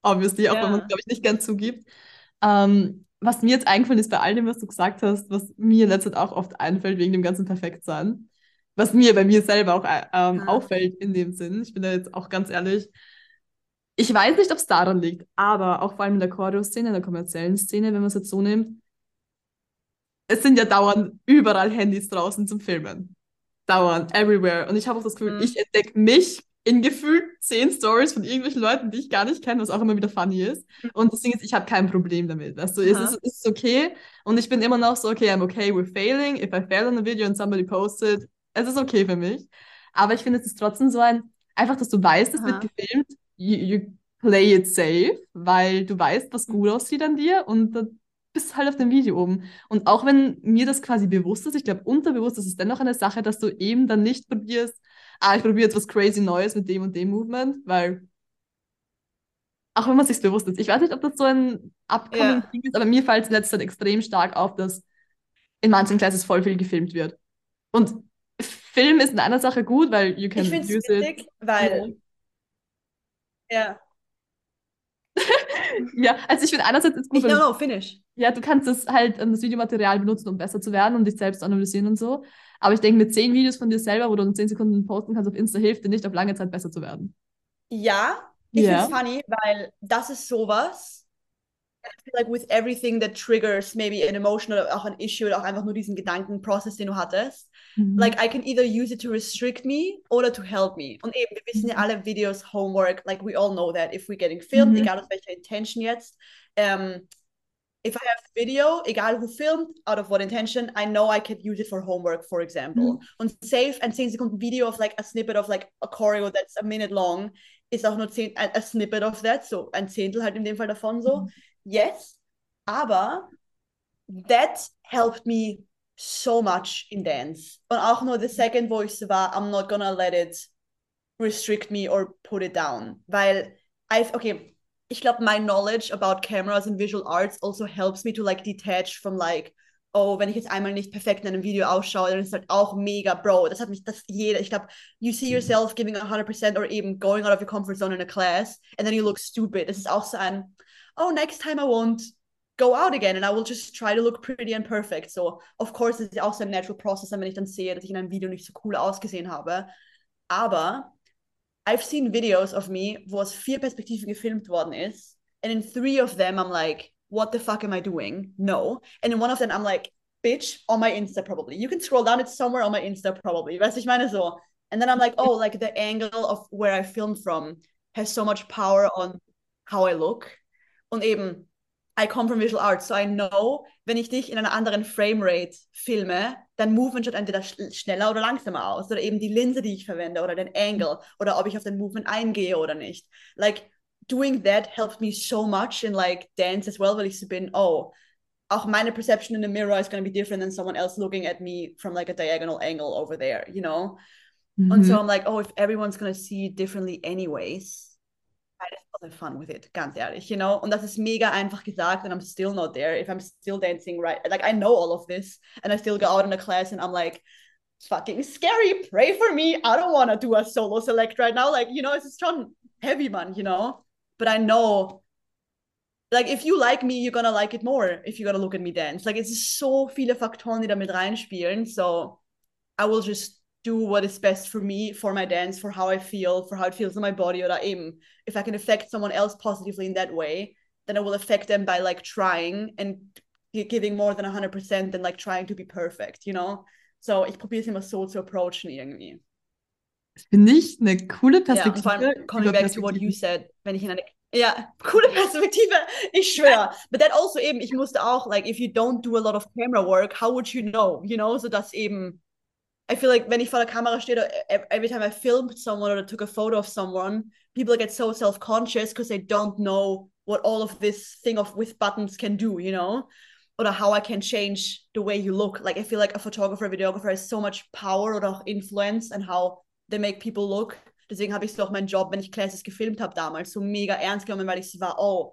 Obviously, auch wenn man es, glaube ich, nicht gern zugibt. Ähm, was mir jetzt eingefallen ist bei all dem, was du gesagt hast, was mir letztendlich auch oft einfällt wegen dem ganzen Perfektsein, was mir bei mir selber auch äh, ähm, ja. auffällt in dem Sinn. Ich bin da jetzt auch ganz ehrlich. Ich weiß nicht, ob es daran liegt, aber auch vor allem in der Choreo-Szene, in der kommerziellen Szene, wenn man es jetzt so nimmt, es sind ja dauernd überall Handys draußen zum Filmen. Dauernd, everywhere. Und ich habe auch das Gefühl, mhm. ich entdecke mich in gefühlt zehn Stories von irgendwelchen Leuten, die ich gar nicht kenne, was auch immer wieder funny ist. Und das Ding ist, ich habe kein Problem damit. Weißt du, es ist, es ist okay. Und ich bin immer noch so, okay, I'm okay with failing. If I fail on a video and somebody posted, es ist okay für mich. Aber ich finde, es ist trotzdem so ein, einfach, dass du weißt, es wird gefilmt, you, you, play it safe, weil du weißt, was gut aussieht an dir und dann bist du halt auf dem Video oben. Und auch wenn mir das quasi bewusst ist, ich glaube, unterbewusst ist es dennoch eine Sache, dass du eben dann nicht probierst, ah, ich probiere jetzt was crazy Neues mit dem und dem Movement, weil auch wenn man sich bewusst ist, ich weiß nicht, ob das so ein upcoming ja. Ding ist, aber mir fällt es letzter Zeit extrem stark auf, dass in manchen Classes voll viel gefilmt wird. Und Film ist in einer Sache gut, weil you can ich use witzig, it. weil ja. ja, also ich finde einerseits ist gut. Ich, no, no, finish. Ja, du kannst das halt das Videomaterial benutzen, um besser zu werden und dich selbst analysieren und so. Aber ich denke, mit zehn Videos von dir selber, wo du in zehn Sekunden posten kannst auf Insta, hilft dir nicht, auf lange Zeit besser zu werden. Ja, ich yeah. finde es funny, weil das ist sowas. Like with everything that triggers maybe an emotion oder auch ein Issue oder auch einfach nur diesen Gedankenprozess, den du hattest, mhm. like I can either use it to restrict me oder to help me. Und eben, wir wissen ja alle Videos, Homework, like we all know that if we're getting filmed, egal aus welcher Intention jetzt, um, if I have video, egal who filmed, out of what intention, I know I can use it for homework, for example. Mhm. Und safe ein 10 Sekunden Video of like a snippet of like a choreo that's a minute long ist auch nur 10, a, a snippet of that, so ein Zehntel halt in dem Fall davon so. Mhm. Yes, aber that helped me so much in dance. Und auch nur the second voice war, I'm not gonna let it restrict me or put it down. Weil, I've, okay, ich glaube, my knowledge about cameras and visual arts also helps me to like detach from like, oh, wenn ich jetzt einmal nicht perfekt in einem Video ausschaue, dann ist halt auch mega, Bro. Das hat mich, das jeder, ich glaube, you see mhm. yourself giving 100% or even going out of your comfort zone in a class and then you look stupid. Das ist auch so ein, oh, next time I won't go out again and I will just try to look pretty and perfect. So, of course, das ist auch so ein natural process, wenn ich dann sehe, dass ich in einem Video nicht so cool ausgesehen habe. Aber I've seen videos of me, wo aus vier Perspektiven gefilmt worden ist. And in three of them, I'm like, what the fuck am I doing? No. And in one of them, I'm like, bitch, on my Insta probably. You can scroll down, it's somewhere on my Insta probably. Weißt du, ich meine so. And then I'm like, oh, like the angle of where I filmed from has so much power on how I look. Und eben, I come from visual arts, so I know, wenn ich dich in einer anderen Framerate filme, dann Movement schaut entweder schneller oder langsamer aus. Oder eben die Linse, die ich verwende oder den Angle oder ob ich auf den Movement eingehe oder nicht. Like, doing that helped me so much in like dance as well, weil ich so bin, oh, auch meine perception in the mirror is going to be different than someone else looking at me from like a diagonal angle over there, you know? Mm -hmm. And so I'm like, oh, if everyone's going to see it differently anyways, have fun with it, ganz ehrlich, you know? Und das ist mega einfach gesagt and I'm still not there if I'm still dancing right. Like, I know all of this and I still go out in a class and I'm like, fucking scary, pray for me. I don't want to do a solo select right now. Like, you know, it's schon heavy, man, you know? But I know like if you like me, you're gonna like it more if you're gonna look at me dance. Like it's so viele Faktoren, die damit reinspielen. So I will just do what is best for me, for my dance, for how I feel, for how it feels in my body. Oder eben, if I can affect someone else positively in that way, then I will affect them by like trying and giving more than 100% than like trying to be perfect, you know? So ich probiere es immer so zu approachen irgendwie. Finde ich eine coole Perspektive. Ja, vor allem, coming back to what you said, wenn ich in eine Ja, coole Perspektive, ich schwöre. But that also eben, ich musste auch, like, if you don't do a lot of camera work, how would you know, you know, so dass eben, I feel like, wenn ich vor der Kamera stehe, every time I filmed someone or took a photo of someone, people get so self-conscious because they don't know what all of this thing of with buttons can do, you know? Or how I can change the way you look. Like, I feel like a photographer, videographer has so much power or influence and how they make people look Deswegen habe ich so auch meinen Job, wenn ich Classes gefilmt habe damals, so mega ernst genommen, weil ich so war, oh,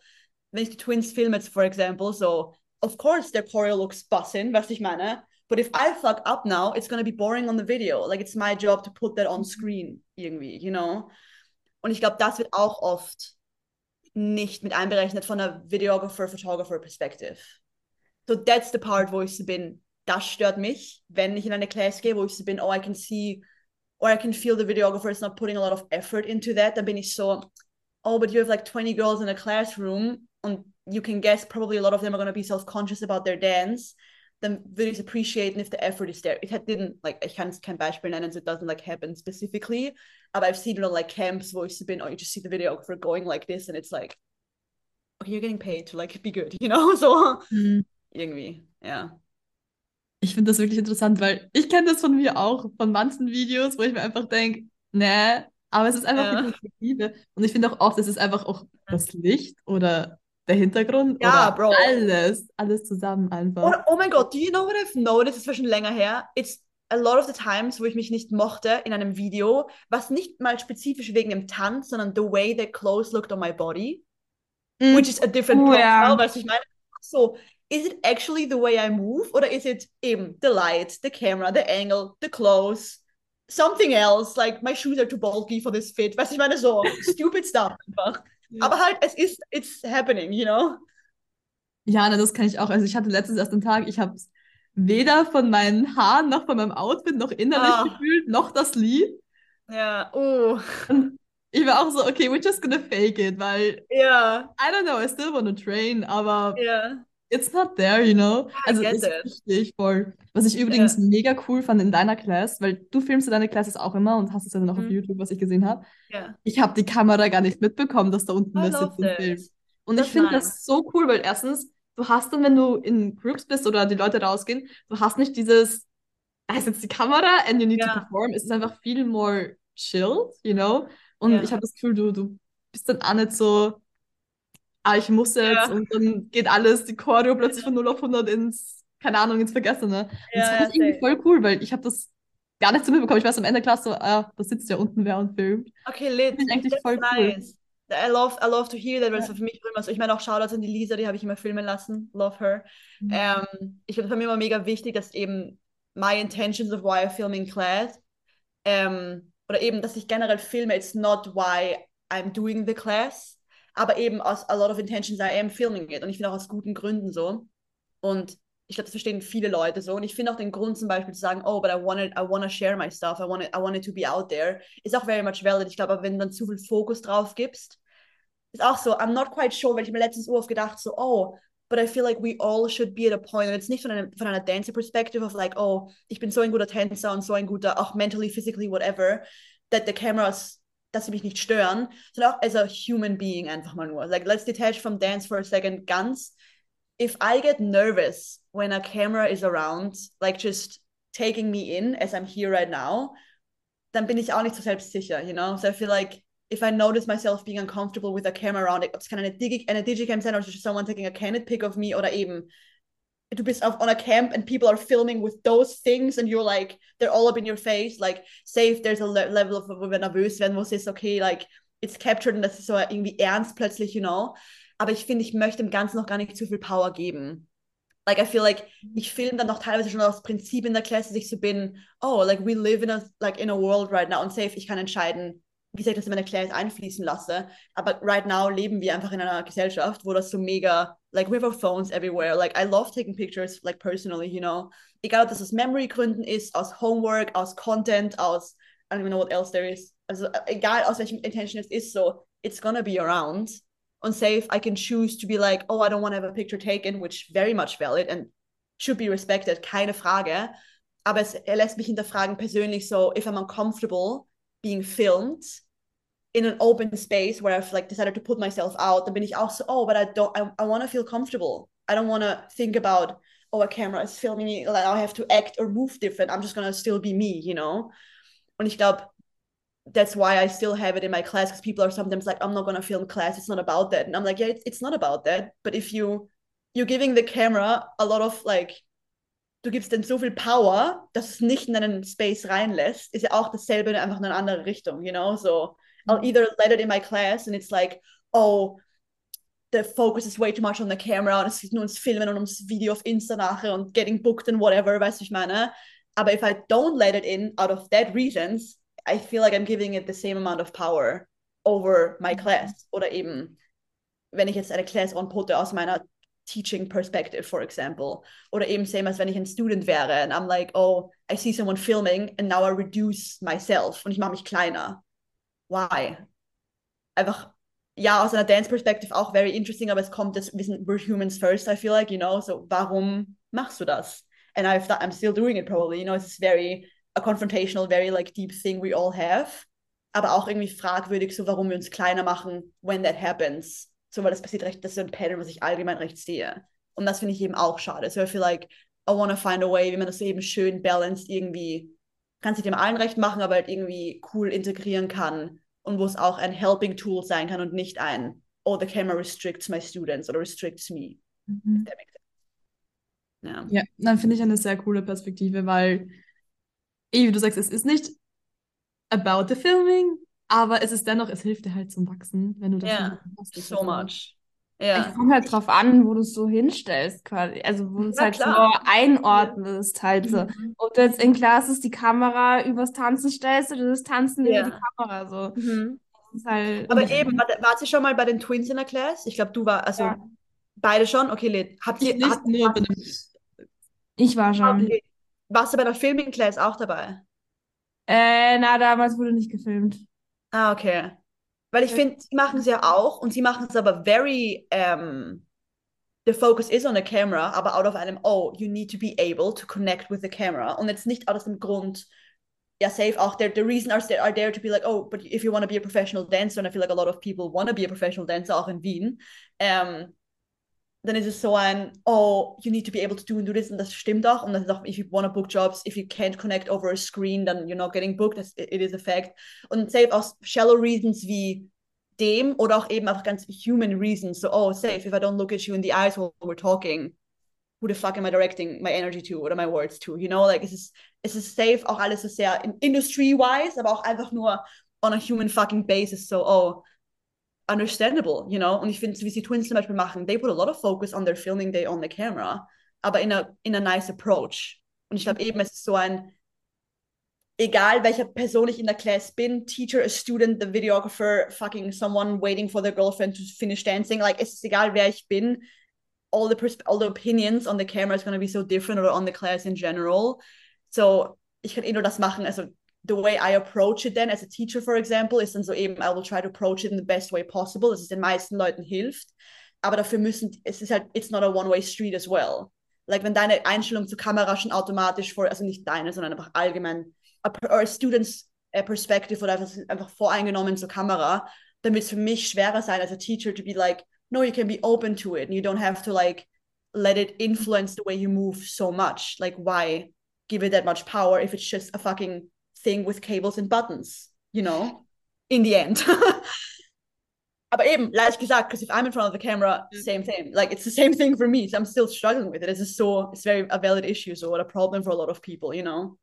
wenn ich die Twins filme for example, so, of course their choreo looks bussin', was ich meine. But if I fuck up now, it's gonna be boring on the video. Like it's my job to put that on mm-hmm. screen irgendwie, you know? Und ich glaube, das wird auch oft nicht mit einberechnet von der Videographer-Photographer-Perspective. So that's the part, wo ich so bin, das stört mich, wenn ich in eine Class gehe, wo ich so bin, oh, I can see or I can feel the videographer is not putting a lot of effort into that, dann bin ich so, oh, but you have like 20 girls in a classroom and you can guess probably a lot of them are going to be self-conscious about their dance, then würde ich appreciaten if the effort is there. It didn't, like, ich kann kein Beispiel nennen, so it doesn't like happen specifically, but I've seen it on like camps wo ich so bin, oh, you just see the videographer going like this and it's like, okay, you're getting paid to like be good, you know, so mhm. irgendwie, ja. Ich finde das wirklich interessant, weil ich kenne das von mir auch, von manchen Videos, wo ich mir einfach denke, ne, aber es ist einfach ja. die Perspektive. Und ich finde auch oft, es ist einfach auch das Licht oder der Hintergrund ja, oder Bro. alles, alles zusammen einfach. Oh, oh mein Gott, do you know what I've noticed? Das war schon länger her. It's a lot of the times, wo ich mich nicht mochte in einem Video, was nicht mal spezifisch wegen dem Tanz, sondern the way the clothes looked on my body, mm. which is a different oh, profile, ja. weißt du, ich meine, so, is it actually the way I move or is it eben the light, the camera, the angle, the clothes, something else, like my shoes are too bulky for this fit. Weißt du, ich meine, so stupid stuff einfach. Ja. Aber halt, es ist, it's happening, you know? Ja, na, das kann ich auch. Also ich hatte letztens erst einen Tag, ich habe weder von meinen Haaren noch von meinem Outfit noch innerlich ah. gefühlt, noch das Lied. Ja, oh. Und ich war auch so, okay, we're just gonna fake it, weil ja. I don't know, I still wanna train, aber ja it's not there, you know? Also das verstehe ich voll. Was ich übrigens yeah. mega cool fand in deiner Class, weil du filmst ja deine Classes auch immer und hast es ja dann auch mhm. auf YouTube, was ich gesehen habe. Yeah. Ich habe die Kamera gar nicht mitbekommen, dass da unten wer sitzt und filmt. Und das ich finde das so cool, weil erstens, du hast dann, wenn du in Groups bist oder die Leute rausgehen, du hast nicht dieses, da ist jetzt die Kamera and you need yeah. to perform. Es ist einfach viel more chilled, you know? Und ich habe das Gefühl, du, du bist dann auch nicht so, ah, ich muss jetzt ja. und dann geht alles, die Choreo plötzlich von 0 auf 100 ins, keine Ahnung, ins Vergessene. Ja, das fand ich irgendwie voll cool, weil ich habe das gar nicht so mitbekommen. Ich weiß am Ende klar so, ah, da sitzt ja unten wer und filmt. Okay, lit. Finde ich eigentlich That's voll nice. cool. I love, I love to hear that, weil es ja. für mich immer so, ich meine auch Shoutouts an die Lisa, die habe ich immer filmen lassen, love her. Mhm. Ähm, ich glaube, für mich immer mega wichtig, dass eben my intentions of why I film in class, ähm, oder eben, dass ich generell filme, it's not why I'm doing the class, aber eben aus a lot of intentions I am filming it. Und ich finde auch aus guten Gründen so. Und ich glaube, das verstehen viele Leute so. Und ich finde auch den Grund zum Beispiel zu sagen, oh, but I wanted, I want to share my stuff, I want it, I want it to be out there, ist auch very much valid. Ich glaube, wenn du dann zu viel Fokus drauf gibst, ist auch so, I'm not quite sure, weil ich mir letztens oft gedacht so, oh, but I feel like we all should be at a point, und jetzt nicht von, einem, von einer Dancer-Perspective of like, oh, ich bin so ein guter Tänzer und so ein guter, auch mentally, physically, whatever, that the cameras dass sie mich nicht stören, sondern auch as a human being einfach mal nur. Like, let's detach from dance for a second. Ganz, if I get nervous when a camera is around, like just taking me in as I'm here right now, dann bin ich auch nicht so selbstsicher, you know? So I feel like if I notice myself being uncomfortable with a camera around, ob es kann eine, Digi eine Digicam sein oder just someone taking a candid pic of me oder eben du bist auf on a camp and people are filming with those things and you're like they're all up in your face like if there's a le level of wo wir nervös werden wo es ist okay like it's captured und das ist so irgendwie ernst plötzlich, you know. Aber ich finde, ich möchte dem Ganzen noch gar nicht zu viel Power geben. Like, I feel like ich filme dann noch teilweise schon aus Prinzip in der Klasse, dass ich so bin, oh, like, we live in a, like, in a world right now und safe, ich kann entscheiden, wie sehr ich das in meine Class einfließen lasse. Aber right now leben wir einfach in einer Gesellschaft, wo das so mega, like, we have our phones everywhere. Like, I love taking pictures, like, personally, you know. Egal, ob das aus Memory-Gründen ist, aus Homework, aus Content, aus, I don't even know what else there is. Also, egal aus welchem Intention es ist, so, it's gonna be around. Und safe, I can choose to be like, oh, I don't want to have a picture taken, which very much valid and should be respected, keine Frage. Aber es lässt mich hinterfragen persönlich so, if I'm uncomfortable being filmed in an open space where I've like decided to put myself out, then bin ich auch so, oh, but I don't, I, I want to feel comfortable. I don't want to think about, oh, a camera is filming me, like I have to act or move different. I'm just gonna still be me, you know? Und ich glaube, that's why I still have it in my class because people are sometimes like, I'm not gonna film class. It's not about that, and I'm like, yeah, it's, it's not about that. But if you you're giving the camera a lot of like, du gibst denn so viel Power, dass es nicht in einen Space reinlässt, ist ja auch dasselbe, einfach in eine andere Richtung, you know? So I'll mm-hmm. either let it in my class and it's like, oh, the focus is way too much on the camera und es geht nur ums Filmen und ums Video auf Insta nachher und getting booked and whatever, weißt du, ich meine? Aber if I don't let it in out of that reasons, I feel like I'm giving it the same amount of power over my mm-hmm. class. Oder eben, wenn ich jetzt eine Class anputte aus meiner teaching perspective, for example. Oder eben same as wenn ich ein Student wäre and I'm like, oh, I see someone filming and now I reduce myself und ich mache mich kleiner. Why? Einfach, ja, aus einer Dance Perspective auch very interesting, aber es kommt, das, wir sind, we're humans first, I feel like, you know, so warum machst du das? And I've, I'm still doing it probably, you know, it's very a confrontational, very like deep thing we all have. Aber auch irgendwie fragwürdig, so warum wir uns kleiner machen, when that happens. So, weil das passiert recht, das ist so ein Pattern, was ich allgemein recht sehe. Und das finde ich eben auch schade. So, I feel like I want to find a way, wie man das so eben schön balanced irgendwie, kann sich dem allen recht machen, aber halt irgendwie cool integrieren kann. Und wo es auch ein helping Tool sein kann und nicht ein, oh, the camera restricts my students oder restricts me. Mhm. Ja. ja, dann finde ich eine sehr coole Perspektive, weil wie du sagst, es ist nicht about the filming, aber es ist dennoch, es hilft dir halt zum Wachsen, wenn du das yeah, hast. so much. Ja. Ich komme halt drauf an, wo du es so hinstellst, quasi. Also, wo du es halt klar. so einordnest, halt so. Mhm. Ob du jetzt in Classes die Kamera übers Tanzen stellst oder das Tanzen yeah. über die Kamera, so. Mhm. Halt Aber eben, war, war sie schon mal bei den Twins in der Class? Ich glaube, du war, also ja. beide schon? Okay, Lid. Habt ihr. Nicht habt, bei dem... Ich war schon. Okay. Warst du bei der Filming Class auch dabei? Äh, na, damals wurde nicht gefilmt. Ah, okay. Weil ich finde, sie machen es ja auch und sie machen es aber very, um, the focus is on the camera, aber out of einem, oh, you need to be able to connect with the camera. Und jetzt nicht aus dem Grund, ja, safe auch, there, the reason are, are there to be like, oh, but if you want to be a professional dancer, and I feel like a lot of people want to be a professional dancer, auch in Wien, um, dann ist es so ein, oh, you need to be able to do and do this, und das stimmt auch. Und das ist auch, if you want to book jobs, if you can't connect over a screen, then you're not getting booked. It, it is a fact. Und safe aus shallow reasons wie dem oder auch eben einfach ganz human reasons. So, oh, safe, if I don't look at you in the eyes while we're talking, who the fuck am I directing my energy to oder my words to? You know, like, es ist, es ist safe auch alles so sehr industry-wise, aber auch einfach nur on a human fucking basis. So, oh, understandable, you know. Und ich finde, wie sie Twins zum Beispiel machen, they put a lot of focus on their filming day on the camera, aber in a, in a nice approach. Und ich glaube eben, es ist so ein, egal welcher Person ich in der Class bin, teacher, a student, the videographer, fucking someone waiting for their girlfriend to finish dancing, like es ist egal, wer ich bin, all the, all the opinions on the camera is going to be so different or on the class in general. So, ich kann eh nur das machen, also the way I approach it then as a teacher, for example, ist dann so eben, I will try to approach it in the best way possible, dass es den meisten Leuten hilft. Aber dafür müssen, es ist halt, it's not a one-way street as well. Like, wenn deine Einstellung zur Kamera schon automatisch vor, also nicht deine, sondern einfach allgemein, a, or a student's a perspective oder einfach, einfach voreingenommen zur Kamera, dann wird es für mich schwerer sein, als a teacher to be like, no, you can be open to it and you don't have to like let it influence the way you move so much. Like, why give it that much power if it's just a fucking thing with cables and buttons, you know, in the end. Aber eben, leicht gesagt, because if I'm in front of the camera, same thing. Like it's the same thing for me. So I'm still struggling with it. It's so, it's very a valid issue, so a problem for a lot of people, you know.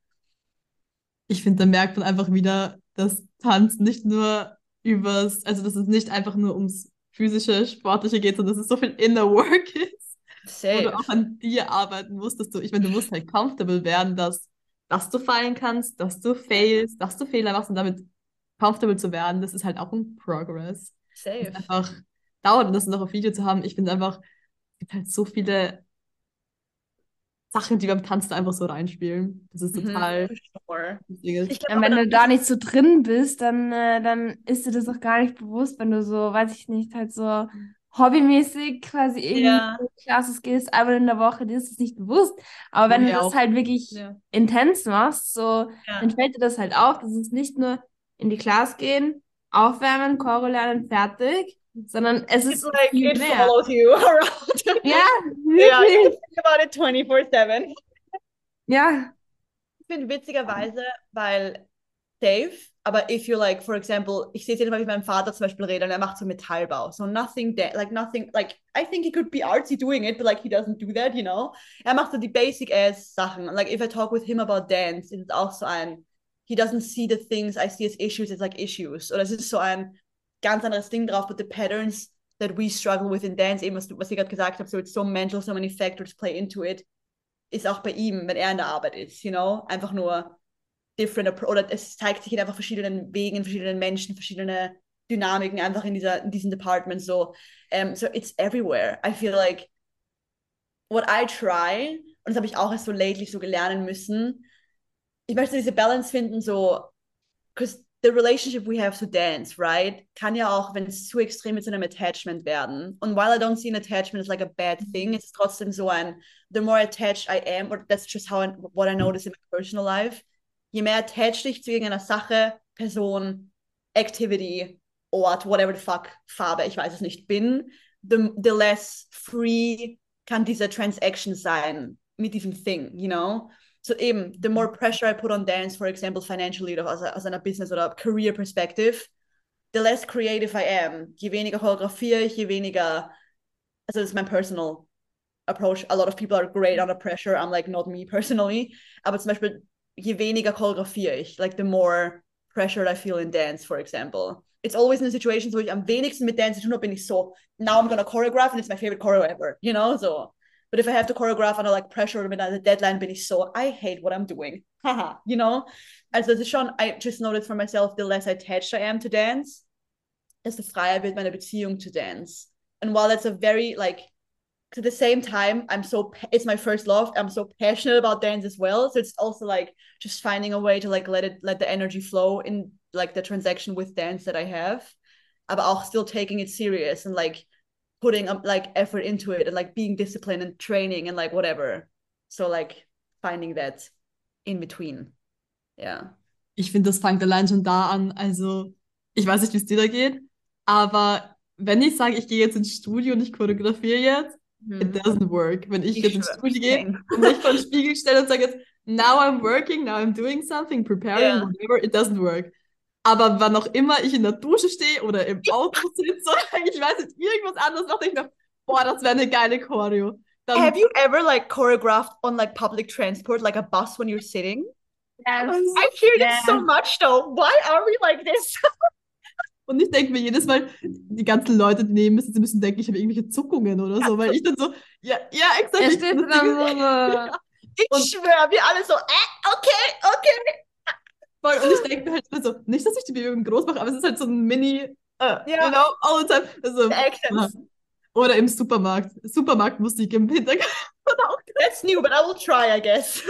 Ich finde, da merkt man einfach wieder, dass Tanzen nicht nur übers, also dass es nicht einfach nur ums physische, sportliche geht, sondern dass es so viel Inner Work ist. Safe. Wo du auch an dir arbeiten musst, dass du, ich meine, du musst halt comfortable werden, dass, dass du fallen kannst, dass du failst, dass du Fehler machst und damit comfortable zu werden, das ist halt auch ein Progress. Safe. einfach dauert und das noch auf Video zu haben. Ich finde einfach, es gibt halt so viele Sachen, die beim Tanzen einfach so reinspielen. Das ist mhm, total. Mhm, ich glaub, wenn du da nicht so drin bist, dann, äh, dann ist dir das auch gar nicht bewusst, wenn du so, weiß ich nicht, halt so hobbymäßig quasi irgendwie ja. Classes gehst, einmal in der Woche, dir ist das nicht bewusst. Aber wenn oh, du das auch. halt wirklich ja. intens machst, so, ja. dann fällt dir das halt auf, dass es nicht nur in die Class gehen, aufwärmen, Choro lernen, fertig, sondern es ist like viel it mehr. follows you around. ja, yeah, you think about it 24/7. Ja. Ich finde witzigerweise, weil Dave, aber if you like, for example, ich sehe es jedes wie mein Vater zum Beispiel redet und er macht so Metallbau, so nothing, like nothing, like I think he could be artsy doing it, but like he doesn't do that, you know. Er macht so die basic ass Sachen. Like if I talk with him about dance, ist es auch so ein, he doesn't see the things I see as issues, it's like issues. Oder es ist so ein, ganz anderes Ding drauf, but the patterns that we struggle with in dance, eben was, was ich gerade gesagt habe, so it's so mental, so many factors play into it, ist auch bei ihm, wenn er in der Arbeit ist, you know, einfach nur different, oder es zeigt sich in einfach verschiedenen Wegen, verschiedenen Menschen, verschiedene Dynamiken einfach in dieser, in diesem Department, so, um, so it's everywhere. I feel like what I try, und das habe ich auch erst so lately so gelernt müssen, ich möchte diese Balance finden, so, because the relationship we have to dance, right? Kann ja auch, wenn es zu extrem ist, zu einem Attachment werden. Und while I don't see an attachment as like a bad thing, it's trotzdem so ein, the more attached I am, or that's just how I, what I notice in my personal life, je mehr attached ich zu irgendeiner Sache, Person, Activity, Ort, whatever the fuck, Farbe, ich weiß es nicht, bin, the, the less free kann diese Transaction sein mit diesem Thing, you know? so eben, the more pressure I put on dance, for example, financially oder aus, aus einer Business- oder Career Perspective, the less creative I am. Je weniger choreografiere ich, je weniger, also das ist mein personal approach. A lot of people are great under pressure. I'm like, not me personally. Aber zum Beispiel, je weniger choreografiere ich, like the more pressure I feel in dance, for example. It's always in the situations wo ich am wenigsten mit Dance zu tun habe, bin ich so, now I'm gonna choreograph and it's my favorite choreo ever, you know, so. But if I have to choreograph under like pressure or mit einer Deadline, bin ich so, I hate what I'm doing. Haha, you know? Also es ist schon, I just noticed for myself, the less attached I am to dance, desto freier wird meine Beziehung to dance. And while that's a very, like, to the same time, I'm so, it's my first love. I'm so passionate about dance as well. So it's also like just finding a way to like let it, let the energy flow in like the transaction with dance that I have. but auch still taking it serious and like putting um, like effort into it and like being disciplined and training and like whatever. So like finding that in between. Ja. Ich finde, das fängt allein schon da an. Also, ich weiß nicht, wie es dir da geht, aber wenn ich sage, ich gehe jetzt ins Studio und ich choreografiere jetzt. It doesn't work. Wenn ich, ich jetzt ins Studio gehe und mich vor den Spiegel stelle und sage jetzt, now I'm working, now I'm doing something, preparing, yeah. whatever, it doesn't work. Aber wann auch immer ich in der Dusche stehe oder im Auto sitze ich weiß nicht, irgendwas anderes mache, ich noch, boah, das wäre eine geile Choreo. Dann, Have you ever like choreographed on like public transport, like a bus when you're sitting? Yes. I hear yes. this so much though. Why are we like this? Und ich denke mir jedes Mal, die ganzen Leute, die neben mir sitzen, müssen denken, ich habe irgendwelche Zuckungen oder so, weil ich dann so, ja, ja, exakt. Er steht so. ja. Ich schwöre, wir alle so, äh, okay, okay. Voll. Und ich denke halt so, nicht, dass ich die Bewegung groß mache, aber es ist halt so ein Mini, uh, ja. you know, all the time. Also, ja. Oder im Supermarkt. Supermarktmusik im Hintergrund. That's new, but I will try, I guess.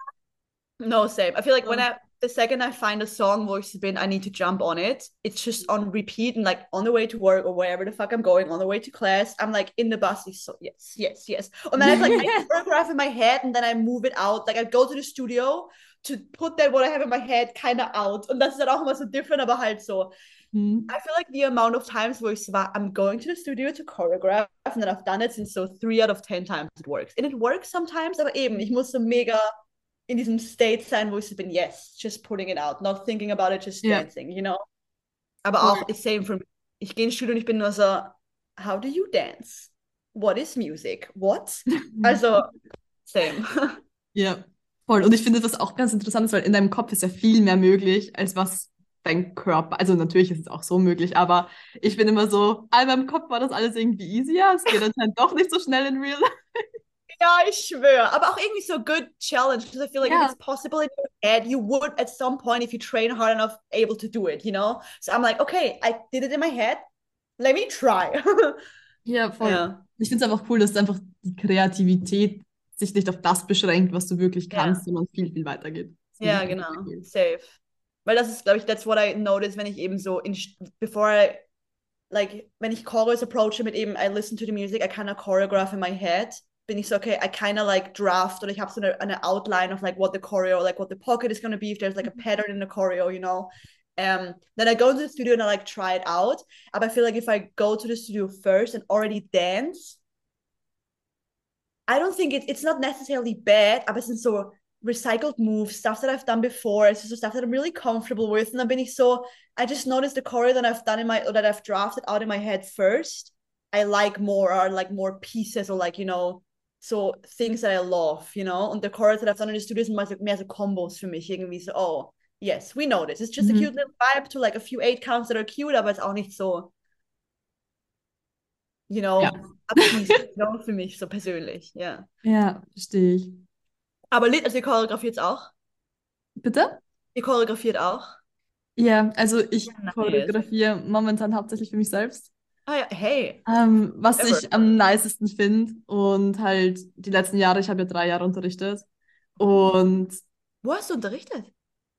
no, same. I feel like when I the second I find a song voice bin, I need to jump on it. It's just on repeat and like on the way to work or wherever the fuck I'm going, on the way to class. I'm like in the bus, so yes, yes, yes. And then I like I choreograph in my head and then I move it out. Like I go to the studio to put that what I have in my head kind of out. Und das ist dann auch immer so different, aber halt so. Mm. I feel like the amount of times where I'm going to the studio to choreograph and then I've done it since so three out of ten times it works. And it works sometimes, aber eben, ich muss so mega in diesem State sein, wo ich so bin, yes, just putting it out, not thinking about it, just yeah. dancing, you know? Aber auch, yeah. same for me. Ich gehe ins Studio und ich bin nur so, how do you dance? What is music? What? also, same. Ja. Voll. Und ich finde, was auch ganz interessant ist, weil in deinem Kopf ist ja viel mehr möglich, als was dein Körper, also natürlich ist es auch so möglich, aber ich bin immer so, in meinem Kopf war das alles irgendwie easier. Es geht anscheinend doch nicht so schnell in real life. Ja, ich schwöre. Aber auch irgendwie so good challenge because I feel like yeah. if it's possible in your head, you would at some point, if you train hard enough, able to do it, you know? So I'm like, okay, I did it in my head. Let me try. ja, voll. Ja. Ich finde es einfach cool, dass einfach die Kreativität sich nicht auf das beschränkt, was du wirklich kannst, ja. sondern viel, viel weiter geht. Ja, genau. Safe. Weil das ist, glaube ich, that's what I notice, wenn ich eben so, in, before I, like, wenn ich Chorus approache mit eben, I listen to the music, I kind of choreograph in my head bin ich so, okay, I kind of like draft oder ich habe so eine, eine Outline of like what the choreo, like what the pocket is going to be, if there's like a mm-hmm. pattern in the choreo, you know. Um, then I go into the studio and I like try it out. But I feel like if I go to the studio first and already dance, I don't think it, it's not necessarily bad, aber es sind so recycled moves, stuff that I've done before. It's just stuff that I'm really comfortable with. And I've been so, I just noticed the choreo that I've done in my, or that I've drafted out in my head first. I like more, or like more pieces, or like, you know, so things that I love, you know? Und der Chorus that I've done in the studio sind mehr so Combos für mich. Irgendwie so, oh, yes, we know this. It's just mhm. a cute little vibe to like a few eight counts that are cute, aber es ist auch nicht so, you know, ja. you für mich so persönlich, ja. Ja, verstehe ich. Aber Lied, also ihr choreografiert auch? Bitte? Ihr choreografiert auch? Ja, also ich nice. choreografiere momentan hauptsächlich für mich selbst. Ah ja, hey. Ähm, was Ever. ich am nicesten finde und halt die letzten Jahre, ich habe ja drei Jahre unterrichtet und Wo hast du unterrichtet?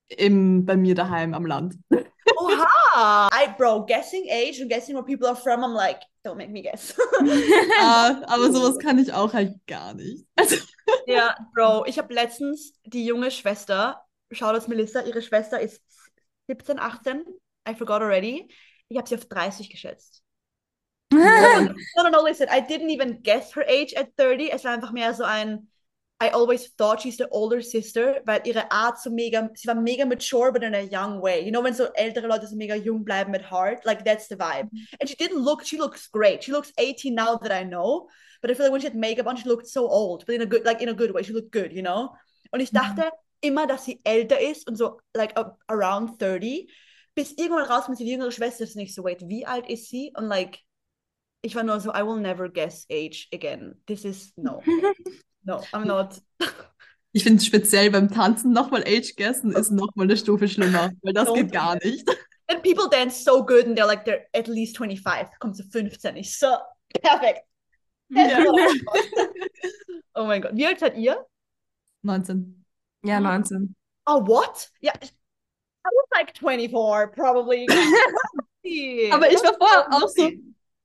im, bei mir daheim am Land. Oha! I, bro, guessing age and guessing where people are from, I'm like, don't make me guess. Ah, aber sowas kann ich auch halt gar nicht. Also Ja, Bro, ich habe letztens die junge Schwester, das Melissa, ihre Schwester ist 17, 18, I forgot already. Ich habe sie auf 30 geschätzt. No, no, no, listen, I didn't even guess her age at 30. Es war einfach mehr so ein, I always thought she's the older sister, weil ihre Art so mega, sie war mega mature, but in a young way. You know, wenn so ältere Leute so mega jung bleiben mit heart, like that's the vibe. And she didn't look, she looks great. She looks 18 now that I know, but I feel like when she had makeup on, she looked so old, but in a good, like in a good way. She looked good, you know? Und ich dachte mhm. immer, dass sie älter ist und so, like uh, around 30, bis irgendwann raus mit sie die jüngere Schwester ist nicht so, wait, wie alt ist sie? Und like, ich war nur so, I will never guess age again. This is no. No, I'm not. Ich finde speziell beim Tanzen nochmal Age guessen ist nochmal eine Stufe schlimmer, weil das geht gar nicht. And people dance so good and they're like, they're at least 25. Kommt zu 15. Ich so, perfekt. Ja. oh mein Gott. Wie alt seid ihr? 19. Ja, 19. Oh, what? Ja, I was like 24, probably. Aber ich war vorher auch so,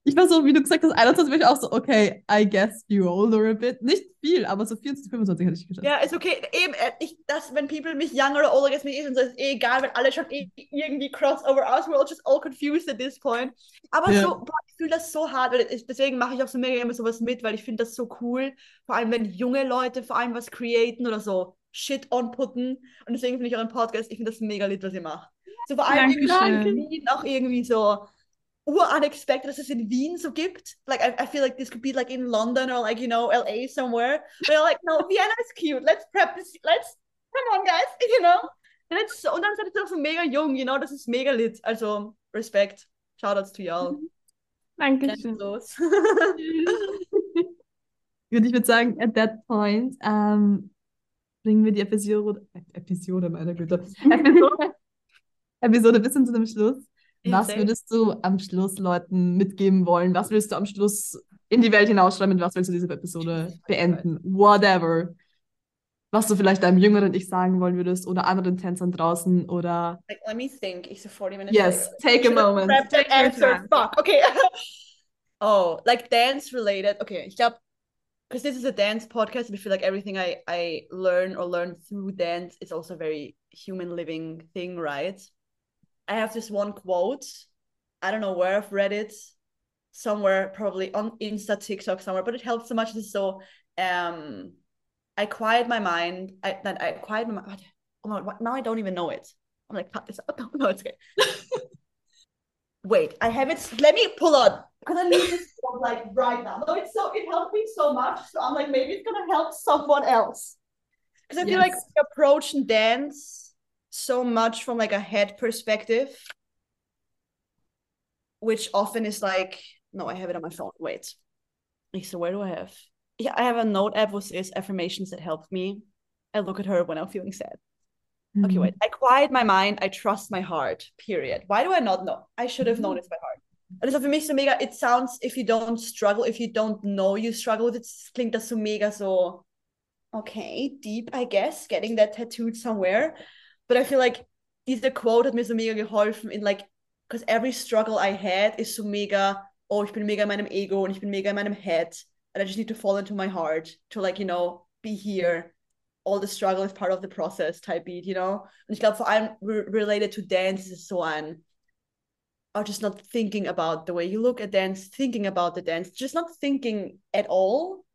ich war so, wie du gesagt hast, 21 war ich auch so, okay, I guess you older a bit. Nicht viel, aber so 24, 25 hätte ich geschafft. Ja, ist okay. Eben, äh, ich, das, wenn people mich younger or older guess me ist, so ist eh egal, wenn alle schon eh irgendwie crossover aus, we're all just all confused at this point. Aber ja. so, boah, ich fühle das so hart, ich, deswegen mache ich auch so mega immer sowas mit, weil ich finde das so cool, vor allem wenn junge Leute vor allem was createn oder so Shit onputten. Und deswegen finde ich euren Podcast, ich finde das mega lit, was ihr macht. So vor allem irgendwie auch irgendwie so unexpected dass es in Wien so gibt. Like I, I feel like this could be like in London or like you know LA somewhere. But they're like, no, Vienna is cute. Let's prep this. Let's come on, guys. You know. Und, jetzt, und dann seid ihr auch so mega jung, you know. Das ist mega lit. Also Respekt. Shoutouts to y'all. Dankeschön. Los. Und ich würde sagen, at that point ähm, bringen wir die Episode, Episode, meine Güte, Episode, Episode bis zu dem Schluss. Was würdest du am Schluss Leuten mitgeben wollen? Was willst du am Schluss in die Welt hinausschreiben? Was willst du diese Episode beenden? Whatever. Was du vielleicht deinem jüngeren Ich sagen wollen würdest oder anderen Tänzern draußen oder. Like, let me think. Ich so 40 minutes. Yes, take a moment. Take answer. Fuck. Okay. oh, like dance related. Okay, ich glaube, because this is a dance podcast, I feel like everything I I learn or learn through dance is also a very human living thing, right? I have this one quote. I don't know where I've read it, somewhere probably on Insta, TikTok, somewhere, but it helps so much. So um, I quiet my mind. I then I quiet my mind. Oh my, now I don't even know it. I'm like, cut this out. No, no, it's okay. Wait, I have it. Let me pull on because I need this one like right now. No, it's so it helped me so much. So I'm like, maybe it's gonna help someone else. Because I feel yes. like approach and dance so much from like a head perspective, which often is like, no, I have it on my phone. Wait. So where do I have? Yeah, I have a note app with this affirmations that help me. I look at her when I'm feeling sad. Mm-hmm. Okay, wait. I quiet my mind. I trust my heart. Period. Why do I not know? I should have mm-hmm. known it's my heart. Also für mich so mega, it sounds, if you don't struggle, if you don't know you struggle with it, klingt das so mega so, okay, deep, I guess, getting that tattooed somewhere. But I feel like diese Quote hat mir so mega geholfen in like, because every struggle I had is so mega, oh, ich bin mega in meinem Ego und ich bin mega in meinem Head. And I just need to fall into my heart to like, you know, be here. All the struggle is part of the process type beat, you know? Und ich glaube vor allem re related to dance ist so ein, are just not thinking about the way you look at dance, thinking about the dance, just not thinking at all.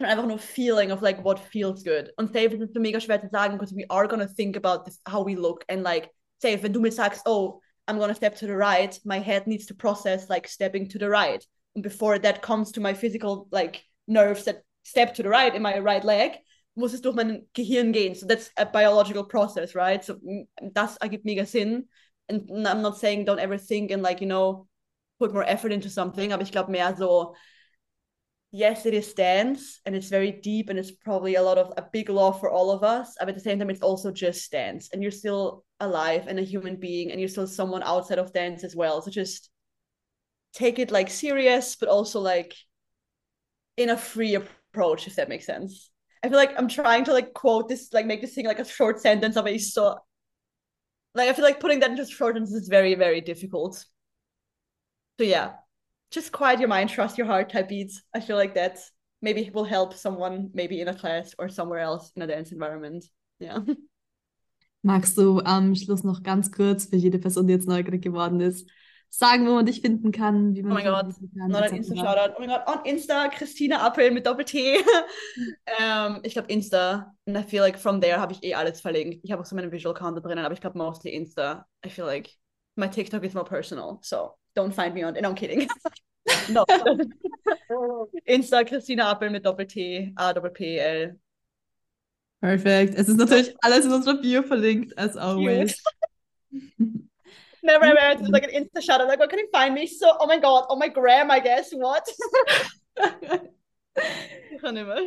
Einfach nur feeling of like what feels good. Und safe ist es so mega schwer zu sagen, because we are gonna think about this, how we look. And like, safe, wenn du mir sagst, oh, I'm gonna step to the right, my head needs to process like stepping to the right. And before that comes to my physical like nerves that step to the right in my right leg, muss es durch mein Gehirn gehen. So that's a biological process, right? So das ergibt mega Sinn. and I'm not saying don't ever think and like you know put more effort into something aber ich glaube mehr so yes it is dance and it's very deep and it's probably a lot of a big law for all of us but at the same time it's also just dance and you're still alive and a human being and you're still someone outside of dance as well. So just take it like serious but also like in a free approach if that makes sense. I feel like I'm trying to like quote this like make this thing like a short sentence of a so like I feel like putting that into short sentences is very, very difficult. So yeah, just quiet your mind, trust your heart type beats. I feel like that maybe will help someone maybe in a class or somewhere else in a dance environment. Yeah. Magst du am Schluss noch ganz kurz für jede Person, die jetzt neugierig geworden ist, sagen, wo man dich finden kann, wie man Oh mein Gott, noch ein Insta-Shoutout. Oh mein Gott, on Insta, Christina Appel mit Doppel-T. ähm, ich glaube Insta. And I feel like from there habe ich eh alles verlinkt. Ich habe auch so meinen Visual Counter drinnen, aber ich glaube mostly Insta. I feel like my TikTok is more personal, so don't find me on. No, I'm kidding. no. Insta, Christina Appel mit Doppel-T, A-Doppel-P-L. Perfekt. Es ist natürlich alles in unserer Bio verlinkt, as always. Never ever had like an Insta out. Like, where can you find me? So, oh my god, oh my gram, I guess. What? ich kann nicht mehr.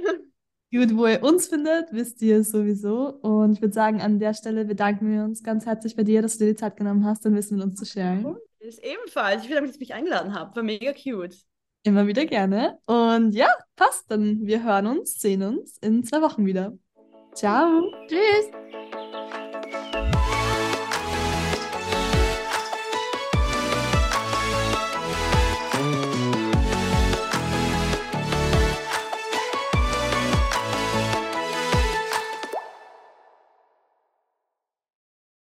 Gut, wo ihr uns findet, wisst ihr sowieso. Und ich würde sagen, an der Stelle bedanken wir uns ganz herzlich bei dir, dass du dir die Zeit genommen hast, ein Wissen mit uns zu sharen. Ist ebenfalls. Ich will damit, dass ihr mich eingeladen habt. War mega cute. Immer wieder gerne. Und ja, passt. Dann wir hören uns, sehen uns in zwei Wochen wieder. Ciao. Tschüss.